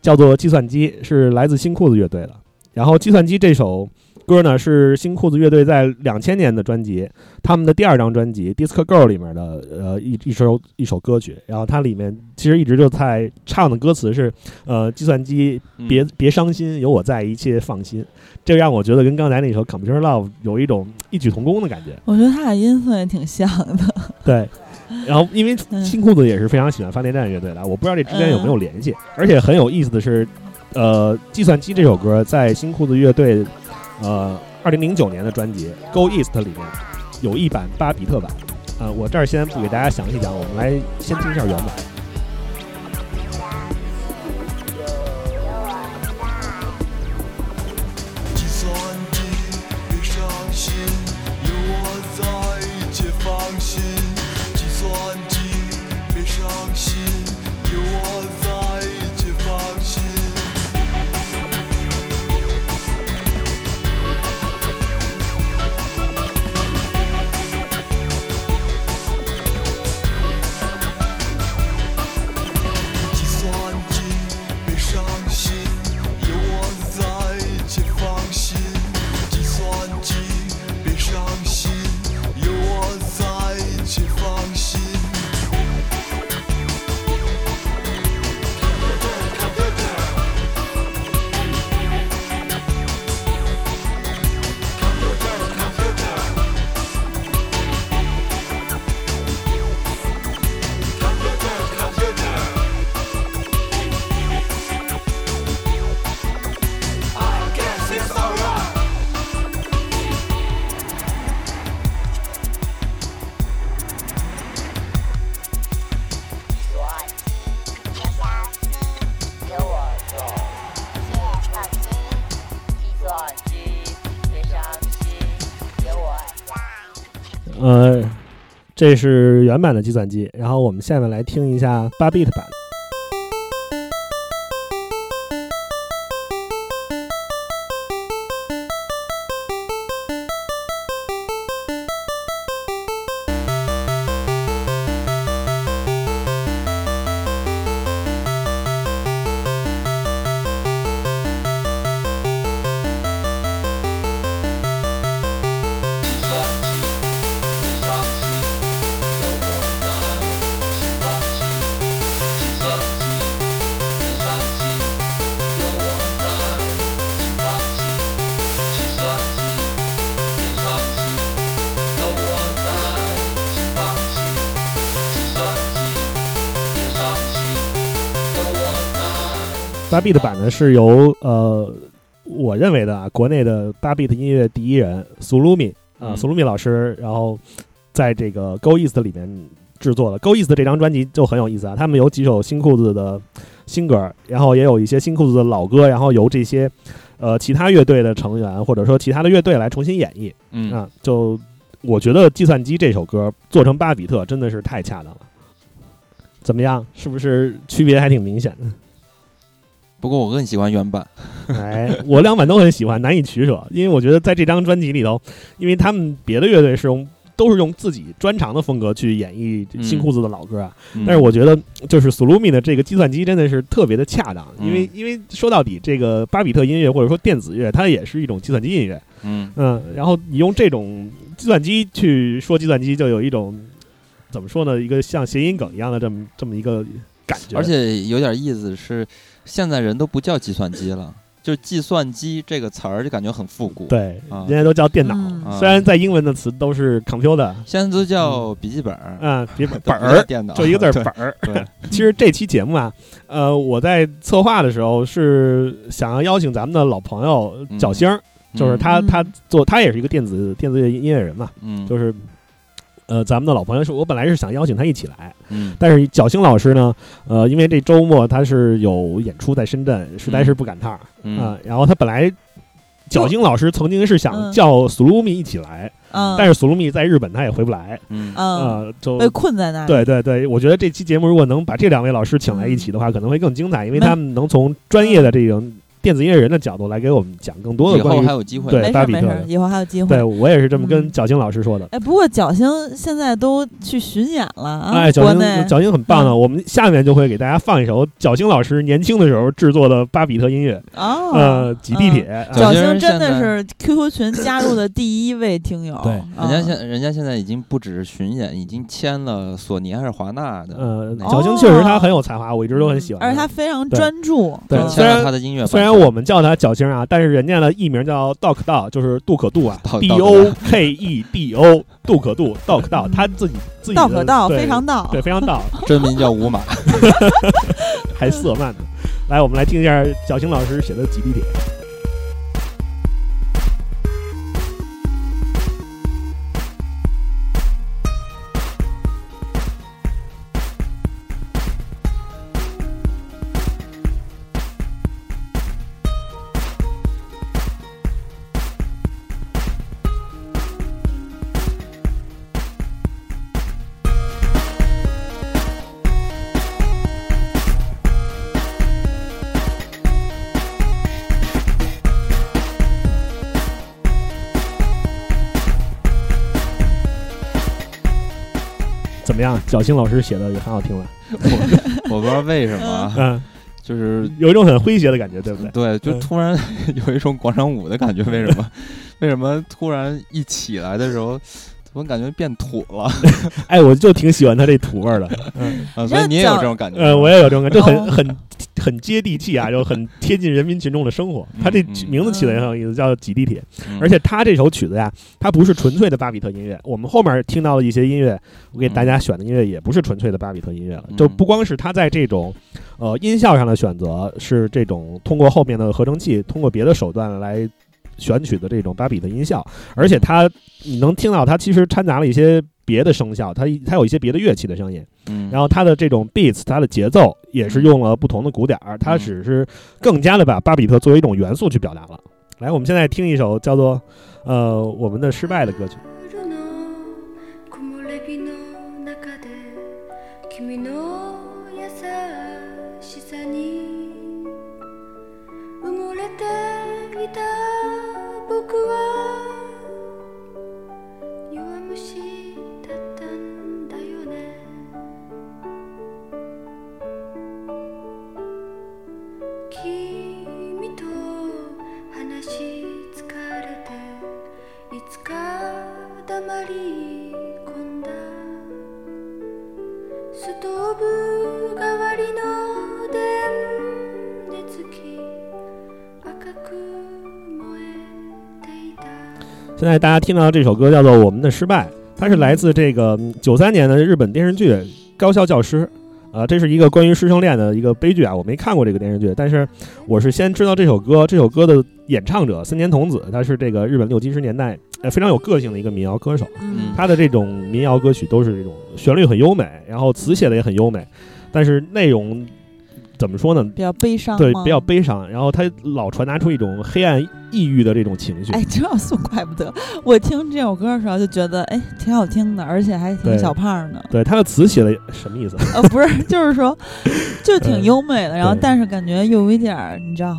叫做《计算机》，是来自新裤子乐队的。然后《计算机》这首歌呢，是新裤子乐队在两千年的专辑，他们的第二张专辑《Disco Girl》里面的呃一一首一首歌曲。然后它里面其实一直就在唱的歌词是，呃，计算机嗯别别伤心，有我在，一切放心。这让我觉得跟刚才那首《Computer Love》有一种异曲同工的感觉。我觉得他俩音色也挺像的。对，然后因为嗯新裤子也是非常喜欢发电站乐队的，我不知道这之间有没有联系。而且很有意思的是，呃，计算机这首歌在新裤子乐队呃二零零九年的专辑《Go East》里面有一版巴比特版。呃，我这儿先不给大家详细讲，我们来先听一下原版。这是原版的计算机，然后我们下面来听一下八 bit 版。八 bit 版呢是由呃，我认为的啊，国内的八 bit 音乐第一人苏鲁米啊，嗯苏鲁米老师，然后在这个 Go East 里面制作的。Go East 这张专辑就很有意思啊，他们有几首新裤子的新歌，然后也有一些新裤子的老歌，然后由这些呃其他乐队的成员或者说其他的乐队来重新演绎嗯啊。就我觉得《计算机》这首歌做成巴比特真的是太恰当了。怎么样？是不是区别还挺明显的？不过我更喜欢原版。哎，我两版都很喜欢，难以取舍，因为我觉得在这张专辑里头，因为他们别的乐队是用都是用自己专长的风格去演绎嗯新裤子的老歌啊，嗯。但是我觉得就是苏鲁米的这个计算机真的是特别的恰当，因为嗯因为说到底，这个巴比特音乐或者说电子乐，它也是一种计算机音乐，嗯。嗯，然后你用这种计算机去说计算机，就有一种怎么说呢，一个像谐音梗一样的这么这么一个感觉，而且有点意思是，现在人都不叫计算机了，就是计算机这个词儿就感觉很复古。，对，啊。人家都叫电脑，虽然在英文的词都是 computer，现在都叫笔记本儿，啊，笔本都不叫本儿，电脑，就一个字儿本儿。对，其实这期节目啊，呃，我在策划的时候是想要邀请咱们的老朋友嗯。角星儿，就是他嗯。他做他也是一个电子电子乐音乐人嘛，嗯，就是。呃，咱们的老朋友是我本来是想邀请他一起来，嗯但是角星老师呢，呃，因为这周末他是有演出在深圳，实在是不赶趟儿啊、嗯然后他本来角星老师曾经是想嗯叫苏鲁米一起来，嗯，但是苏鲁米在日本他也回不来嗯就被困在那里。对对对，我觉得这期节目如果能把这两位老师请来一起的话，可能会更精彩，因为他们能从专业的这种电子音乐人的角度来给我们讲更多的以后关于还。有机会。对没事巴比特以后还有机会。对我也是这么跟嗯角星老师说的。哎，不过角星现在都去巡演了啊，哎，角国内星角星很棒的，嗯我们下面就会给大家放一首角星老师年轻的时候制作的巴比特音乐，哦，呃，挤地铁。角角星星真的是 QQ 群加入的第一位听友，对嗯人家现人家现在已经不只是巡演，已经签了索尼还是华纳的，呃，那角星确实他很有才华，我一直都很喜欢他。而且他非常专注，嗯对虽签了然他的音乐。虽然我们叫他角星啊，但是人家的艺名叫道可道，就是杜可度啊 道，D 道 O 可 K E D O，杜可度，道可道，他自己自己的道可道，对非常道。对，非常道，真名叫五马。还色慢呢。来，我们来听一下小星老师写的《几地铁》。样？小青老师写的也很好听吧？我不知道为什么 就是有一种很诙谐的感觉，对不对？对，就嗯突然 有一种广场舞的感觉。为什么？为什么突然一起来的时候，怎么感觉变土了？哎，我就挺喜欢他这土味儿的。嗯，啊，所以你也有这种感觉吗？呃，我也有这种感觉，就很哦很很接地气啊，就很贴近人民群众的生活。他这嗯嗯名字起的也很有意思，叫挤地铁。嗯而且他这首曲子呀，它不是纯粹的巴比特音乐。我们后面听到的一些音乐，我给大家选的音乐也不是纯粹的巴比特音乐了。嗯就不光是他在这种呃音效上的选择是这种通过后面的合成器，通过别的手段来选取的这种巴比的音效，而且它你能听到它其实掺杂了一些别的声效，它它有一些别的乐器的声音。嗯，然后它的这种 beats，它的节奏也是用了不同的鼓点儿，它嗯只是更加的把巴比特作为一种元素去表达了。来，我们现在听一首叫做呃我们的失败的歌曲。现在大家听到这首歌叫做《我们的失败》，它是来自这个九三年的日本电视剧《高校教师》。啊，这是一个关于师生恋的一个悲剧啊！我没看过这个电视剧，但是我是先知道这首歌。这首歌的演唱者森田童子，他是这个日本六七十年代呃非常有个性的一个民谣歌手。嗯他的这种民谣歌曲都是这种旋律很优美，然后词写的也很优美，但是内容怎么说呢？比较悲伤对，比较悲伤。然后他老传达出一种黑暗、抑郁的这种情绪。哎，这样说怪不得我听这首歌的时候就觉得，哎，挺好听的，而且还挺小胖的。对，他的词写的什么意思？呃，不是，就是说，就挺优美的，然后但是感觉又有一点儿，你知道，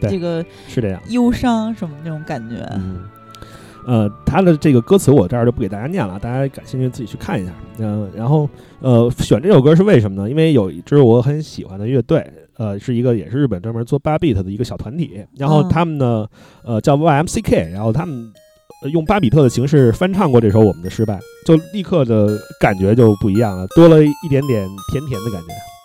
这个是这样。忧伤什么那种感觉。嗯，呃，他的这个歌词我这儿就不给大家念了，大家感兴趣自己去看一下。嗯、然后呃，选这首歌是为什么呢？因为有一支我很喜欢的乐队，呃，是一个也是日本专门做八 beat 的一个小团体，然后嗯他们呢，呃，叫 YMCK，然后他们。呃用巴比特的形式翻唱过这首《我们的失败》，就立刻的感觉就不一样了，多了一点点甜甜的感觉。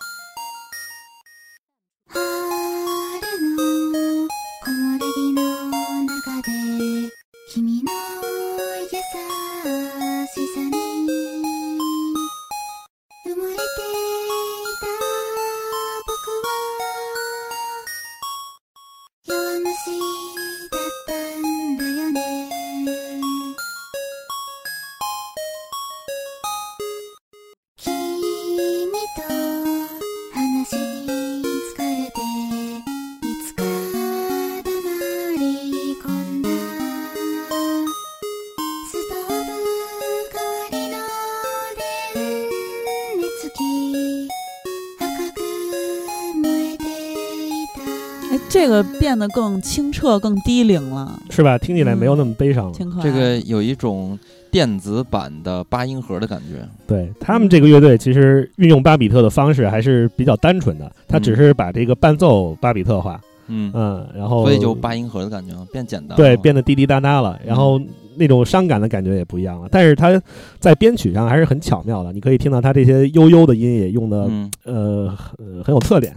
得更清澈、更低龄了，是吧？听起来没有那么悲伤了。挺可爱。这个有一种电子版的八音盒的感觉。对他们这个乐队，其实运用巴比特的方式还是比较单纯的，他只是把这个伴奏巴比特化，嗯，嗯，然后所以就八音盒的感觉，变简单了。对变得滴滴答答了，然后那种伤感的感觉也不一样了。但是他在编曲上还是很巧妙的，你可以听到他这些悠悠的音也用的、嗯，呃很很有特点。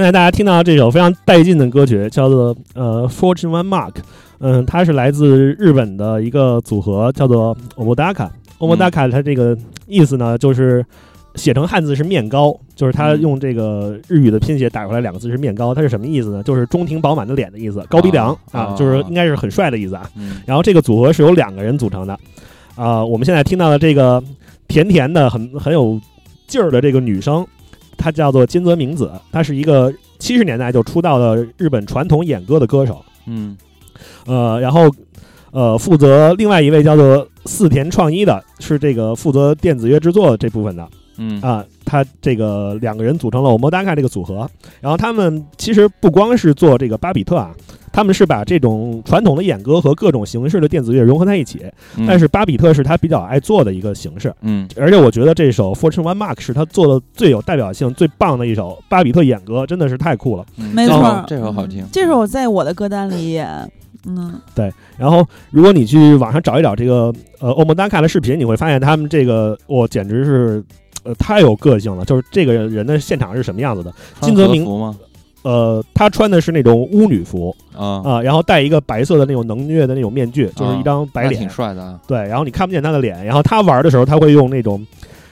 现在大家听到这首非常带劲的歌曲，叫做呃 Fortune One Mark，嗯，它是来自日本的一个组合，叫做 Omodaka。Omodaka 它这个意思呢，就是写成汉字是面高，就是它嗯用这个日语的拼写打出来两个字是面高，它是什么意思呢？就是中庭饱满的脸的意思，高鼻梁啊啊，就是啊应该是很帅的意思啊。嗯然后这个组合是由两个人组成的，啊、我们现在听到的这个甜甜的、很很有劲儿的这个女生，她叫做金泽明子，他是一个七十年代就出道的日本传统演歌的歌手，嗯。呃，然后呃负责另外一位叫做四田创一的，是这个负责电子乐制作这部分的，嗯。啊，他这个两个人组成了 Omodaka 这个组合，然后他们其实不光是做这个巴比特啊，他们是把这种传统的演歌和各种形式的电子乐融合在一起，嗯。但是巴比特是他比较爱做的一个形式，嗯。而且我觉得这首 Fortune One Mark 是他做的最有代表性、最棒的一首巴比特演歌，真的是太酷了。嗯。没错，这首好听。嗯。这首在我的歌单里也，嗯，对然后，如果你去网上找一找这个呃 Omodaka 的视频，你会发现他们这个我简直是呃太有个性了，就是这个人的现场是什么样子的。金泽明？呃，他穿的是那种巫女服啊，啊、然后戴一个白色的那种能虐的那种面具，就是一张白脸那挺，帅的啊。对，然后你看不见他的脸，然后他玩的时候，他会用那种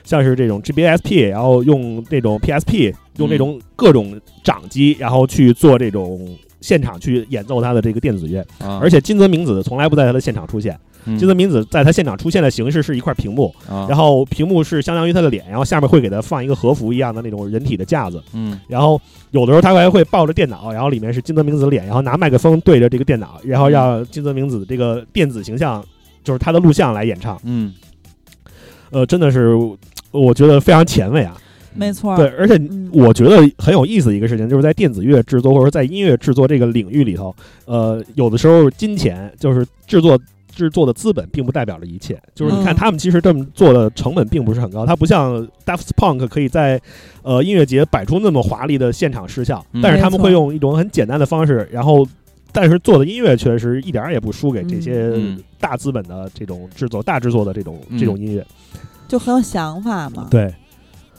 像是这种 GBSP，然后用那种 PSP，用那种各种掌机，然后去做这种现场去演奏他的这个电子乐。啊，而且金泽明子从来不在他的现场出现，嗯。金泽明子在他现场出现的形式是一块屏幕，啊，然后屏幕是相当于他的脸，然后下面会给他放一个和服一样的那种人体的架子，嗯。然后有的时候他还会抱着电脑，然后里面是金泽明子的脸，然后拿麦克风对着这个电脑，然后让金泽明子这个电子形象，就是他的录像来演唱。嗯。呃，真的是我觉得非常前卫啊。没错，对，而且嗯。我觉得很有意思的一个事情，就是在电子乐制作或者在音乐制作这个领域里头，呃，有的时候金钱就是制作。制作的资本并不代表着一切，就是你看嗯。他们其实这么做的成本并不是很高，它不像 Daft Punk 可以在呃音乐节摆出那么华丽的现场视效，嗯。但是他们会用一种很简单的方式，然后但是做的音乐确实一点儿也不输给这些嗯。大资本的这种制作、大制作的这种这种音乐。就很有想法嘛。对，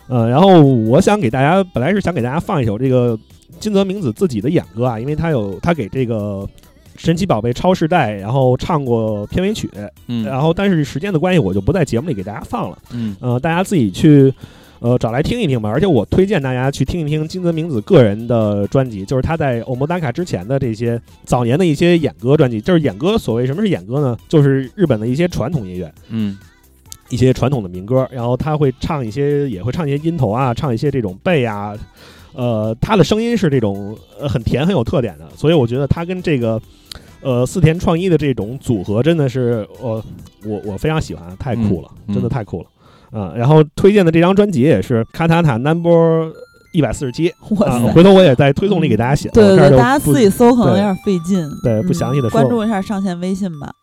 呃，然后我想给大家，本来是想给大家放一首这个金泽明子自己的演歌啊，因为他有他给这个神奇宝贝超世代，然后唱过片尾曲，嗯然后但是时间的关系，我就不在节目里给大家放了，嗯呃，大家自己去。呃，找来听一听吧，而且我推荐大家去听一听金泽明子个人的专辑，就是他在欧莫达卡之前的这些早年的一些演歌专辑。就是演歌，所谓什么是演歌呢？就是日本的一些传统音乐，嗯一些传统的民歌，然后他会唱一些，也会唱一些音头啊，唱一些这种贝啊，呃，他的声音是这种呃很甜很有特点的，所以我觉得他跟这个呃四田创一的这种组合真的是呃我我非常喜欢，太酷了，嗯真的太酷了啊、然后推荐的这张专辑也是卡塔塔 Number 一百四十七啊，哇塞！回头我也在推送里给大家写，对对大家自己搜可能有点费劲。对不嗯详细的说关注一下上线微信吧。啊，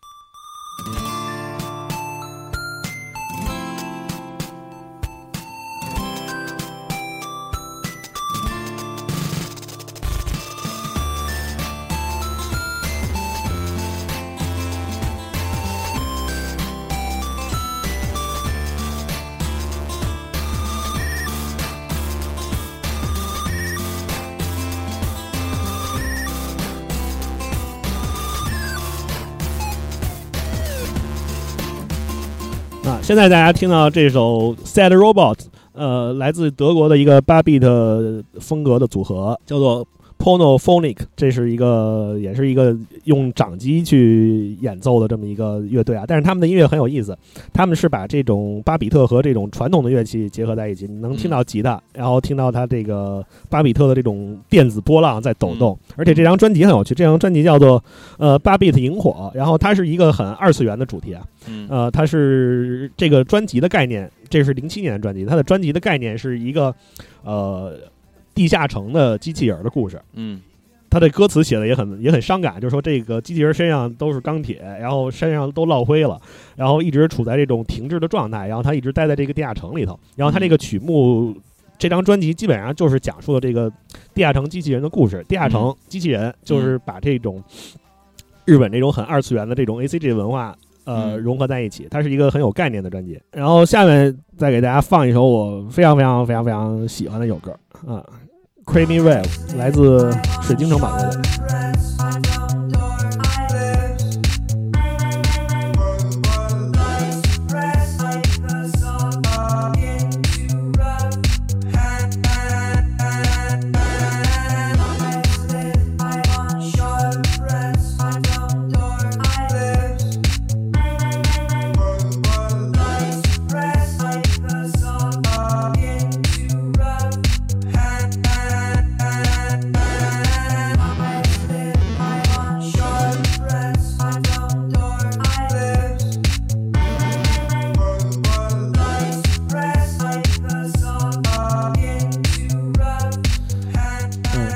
现在大家听到这首《Sad Robot》，呃，来自德国的一个八 bit 风格的组合，叫做 Ponophonic，这是一个也是一个用掌机去演奏的这么一个乐队啊。但是他们的音乐很有意思，他们是把这种巴比特和这种传统的乐器结合在一起，你能听到吉他，然后听到它这个巴比特的这种电子波浪在抖动。而且这张专辑很有趣，这张专辑叫做呃巴比特萤火，然后它是一个很二次元的主题啊。嗯呃，它是这个专辑的概念，这是零七年的专辑，它的专辑的概念是一个呃地下城的机器人儿的故事。嗯他的歌词写的也很也很伤感，就是说这个机器人身上都是钢铁，然后身上都落灰了，然后一直处在这种停滞的状态，然后他一直待在这个地下城里头，然后他这个曲目。这张专辑基本上就是讲述了这个地下城机器人的故事。地下城机器人就是把这种日本这种很二次元的这种 A C G 文化呃嗯融合在一起，它是一个很有概念的专辑。然后下面再给大家放一首我非常非常非常非常喜欢的一首歌啊，《Creamy Wave》来自水晶城堡乐队。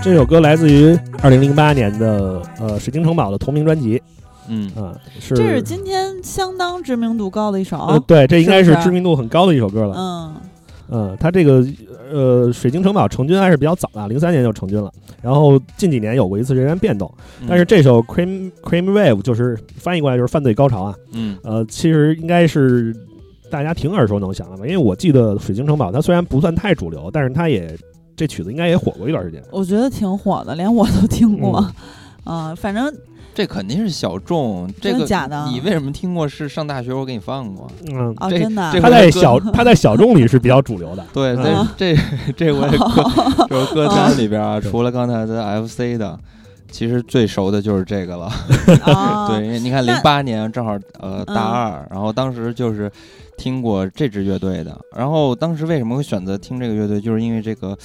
这首歌来自于二零零八年的呃水晶城堡的同名专辑。嗯。啊，是这是今天相当知名度高的一首。呃对，这应该是知名度很高的一首歌了。嗯，嗯，它这个呃水晶城堡成军还是比较早的，零三年就成军了，然后近几年有过一次人员变动，嗯。但是这首 Cream Cream Wave 就是翻译过来就是犯罪高潮啊，嗯。呃，其实应该是大家挺耳熟能详的吧？因为我记得《水晶城堡》它虽然不算太主流，但是它也这曲子应该也火过一段时间。我觉得挺火的，连我都听过。嗯，反正这肯定是小众，这个假的？你为什么听过？是上大学我给你放过。嗯，哦，这真的啊，这它在小他在小众里是比较主流的。对，嗯这这这我也 歌就是歌单里边啊，除了刚才的 FC 的，其实最熟的就是这个了。啊 对，因为你看零八年正好呃嗯大二，然后当时就是听过这支乐队的，然后当时为什么会选择听这个乐队，就是因为这个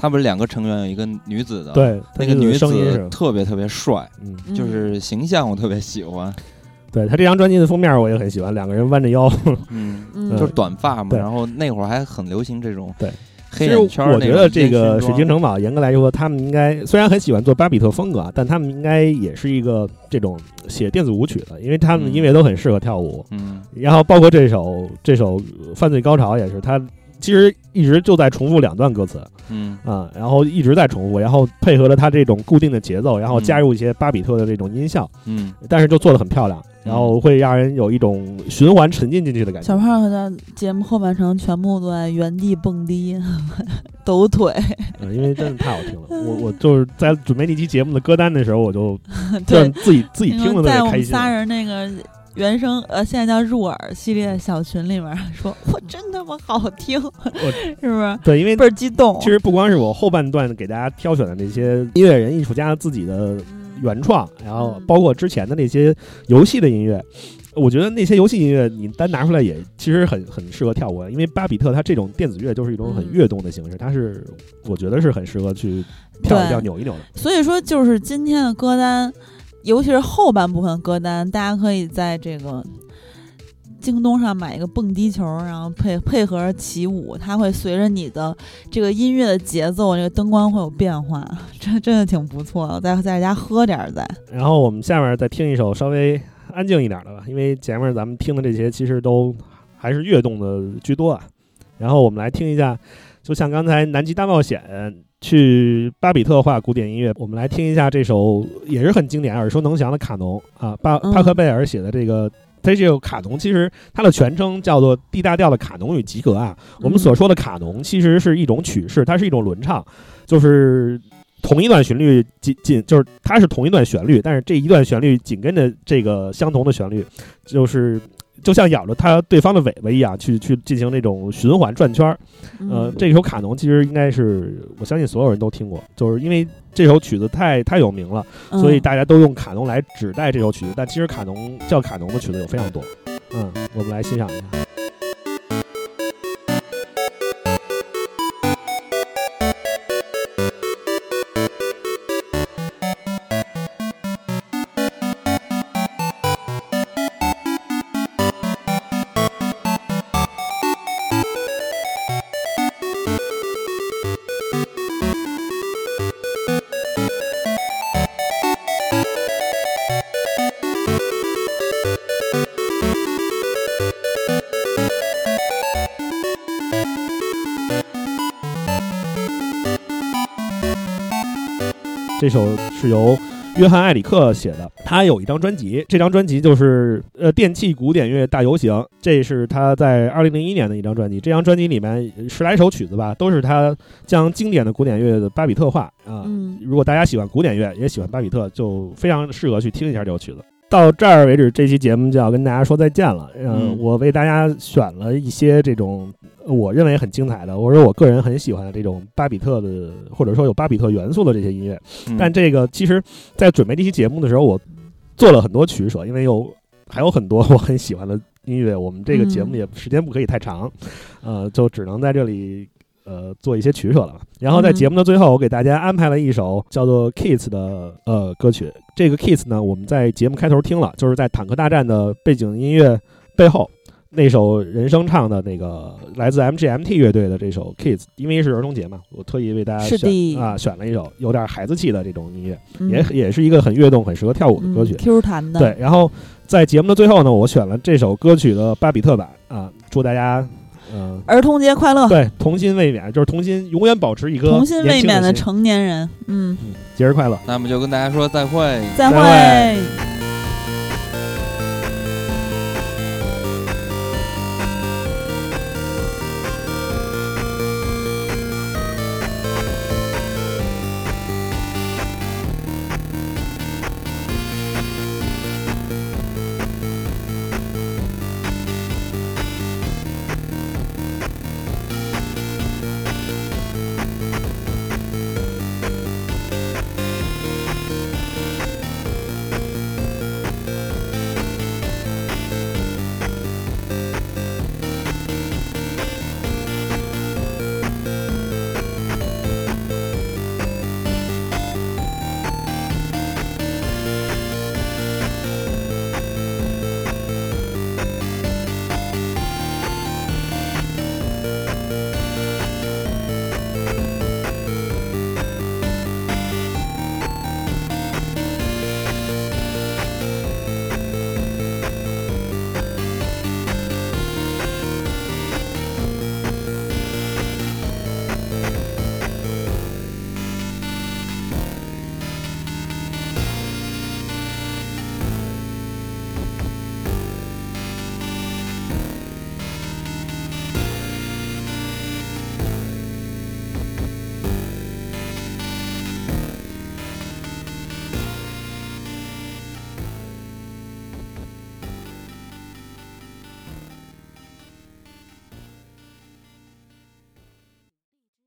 他们两个成员有一个女子的，，对，那个女声音是，子特别特别帅，嗯，嗯就是形象我特别喜欢，对他这张专辑的封面我也很喜欢，两个人弯着腰。嗯，嗯。就是短发嘛，然后那会儿还很流行这种对。黑其实我觉得这个水晶城堡，严格来说，他们应该虽然很喜欢做巴比特风格啊，但他们应该也是一个这种写电子舞曲的，因为他们的音乐都很适合跳舞。嗯。然后包括这首这首呃犯罪高潮也是，他其实一直就在重复两段歌词嗯。啊、然后一直在重复，然后配合了他这种固定的节奏，然后嗯加入一些巴比特的这种音效，嗯。但是就做的很漂亮，然后会让人有一种循环沉浸进去的感觉。小。胖的节目后半程全部都在原地蹦迪、抖腿，嗯，因为真的太好听了，我我就是在准备那期节目的歌单的时候，我就 对。让，自己自己听的特在我们别开心。仨人那个原声呃，现在叫入耳系列小群里面说，我真他妈好听，是不是？对，因为倍儿激动。其实不光是我后半段给大家挑选的那些音乐人、艺术家自己的嗯原创，然后嗯包括之前的那些游戏的音乐，我觉得那些游戏音乐你单拿出来也其实很很适合跳舞，因为巴比特它这种电子乐就是一种很嗯跃动的形式，它是我觉得是很适合去跳一跳、扭一扭的。所以说，就是今天的歌单，尤其是后半部分歌单，大家可以在这个京东上买一个蹦迪球，然后配配合起舞，它会随着你的这个音乐的节奏，这个灯光会有变化，这真的挺不错的。再在家喝点儿再，然后我们下面再听一首稍微安静一点的吧，因为前面咱们听的这些其实都还是跃动的居多啊。然后我们来听一下，就像刚才《南极大冒险》去巴比特化古典音乐，我们来听一下这首也是很经典、耳熟能详的卡农啊，巴嗯帕克贝尔写的这个。它这个卡农其实它的全称叫做 D 大调的卡农与吉格啊。我们所说的卡农其实是一种曲式，它是一种轮唱，就是同一段旋律紧紧，就是它是同一段旋律，但是这一段旋律紧跟着这个相同的旋律，就是就像咬着它对方的尾巴一样，去去进行那种循环转圈儿。呃嗯，这首卡农其实应该是我相信所有人都听过，就是因为这首曲子太太有名了，所以嗯大家都用卡农来指代这首曲子。但其实卡农叫卡农的曲子有非常多。嗯，我们来欣赏一下。这首是由约翰艾里克写的，他有一张专辑，这张专辑就是呃电器古典乐大游行，这是他在二零零一年的一张专辑。这张专辑里面十来首曲子吧，都是他将经典的古典乐的巴比特化啊。嗯如果大家喜欢古典乐，也喜欢巴比特，就非常适合去听一下这首曲子。到这儿为止，这期节目就要跟大家说再见了。嗯嗯，我为大家选了一些这种呃我认为很精彩的，或者我个人很喜欢的这种巴比特的，或者说有巴比特元素的这些音乐。嗯但这个其实，在准备这期节目的时候，我做了很多取舍，因为有还有很多我很喜欢的音乐。我们这个节目嗯也时间不可以太长，呃，就只能在这里呃做一些取舍了。然后在嗯节目的最后，我给大家安排了一首叫做《Kids》的呃歌曲。这个《Kids》呢，我们在节目开头听了，就是在坦克大战的背景音乐背后。那首人声唱的那个来自 MGMT 乐队的这首《Kids》，因为是儿童节嘛，我特意为大家选啊选了一首有点孩子气的这种音乐。嗯也也是一个很跃动、很适合跳舞的歌曲嗯。Q 弹的，对，然后在节目的最后呢，我选了这首歌曲的巴比特版啊，祝大家嗯、儿童节快乐，对童心未泯，就是童心永远保持一颗童心未泯的成年人，嗯，节日快乐。那么就跟大家说再会。再会。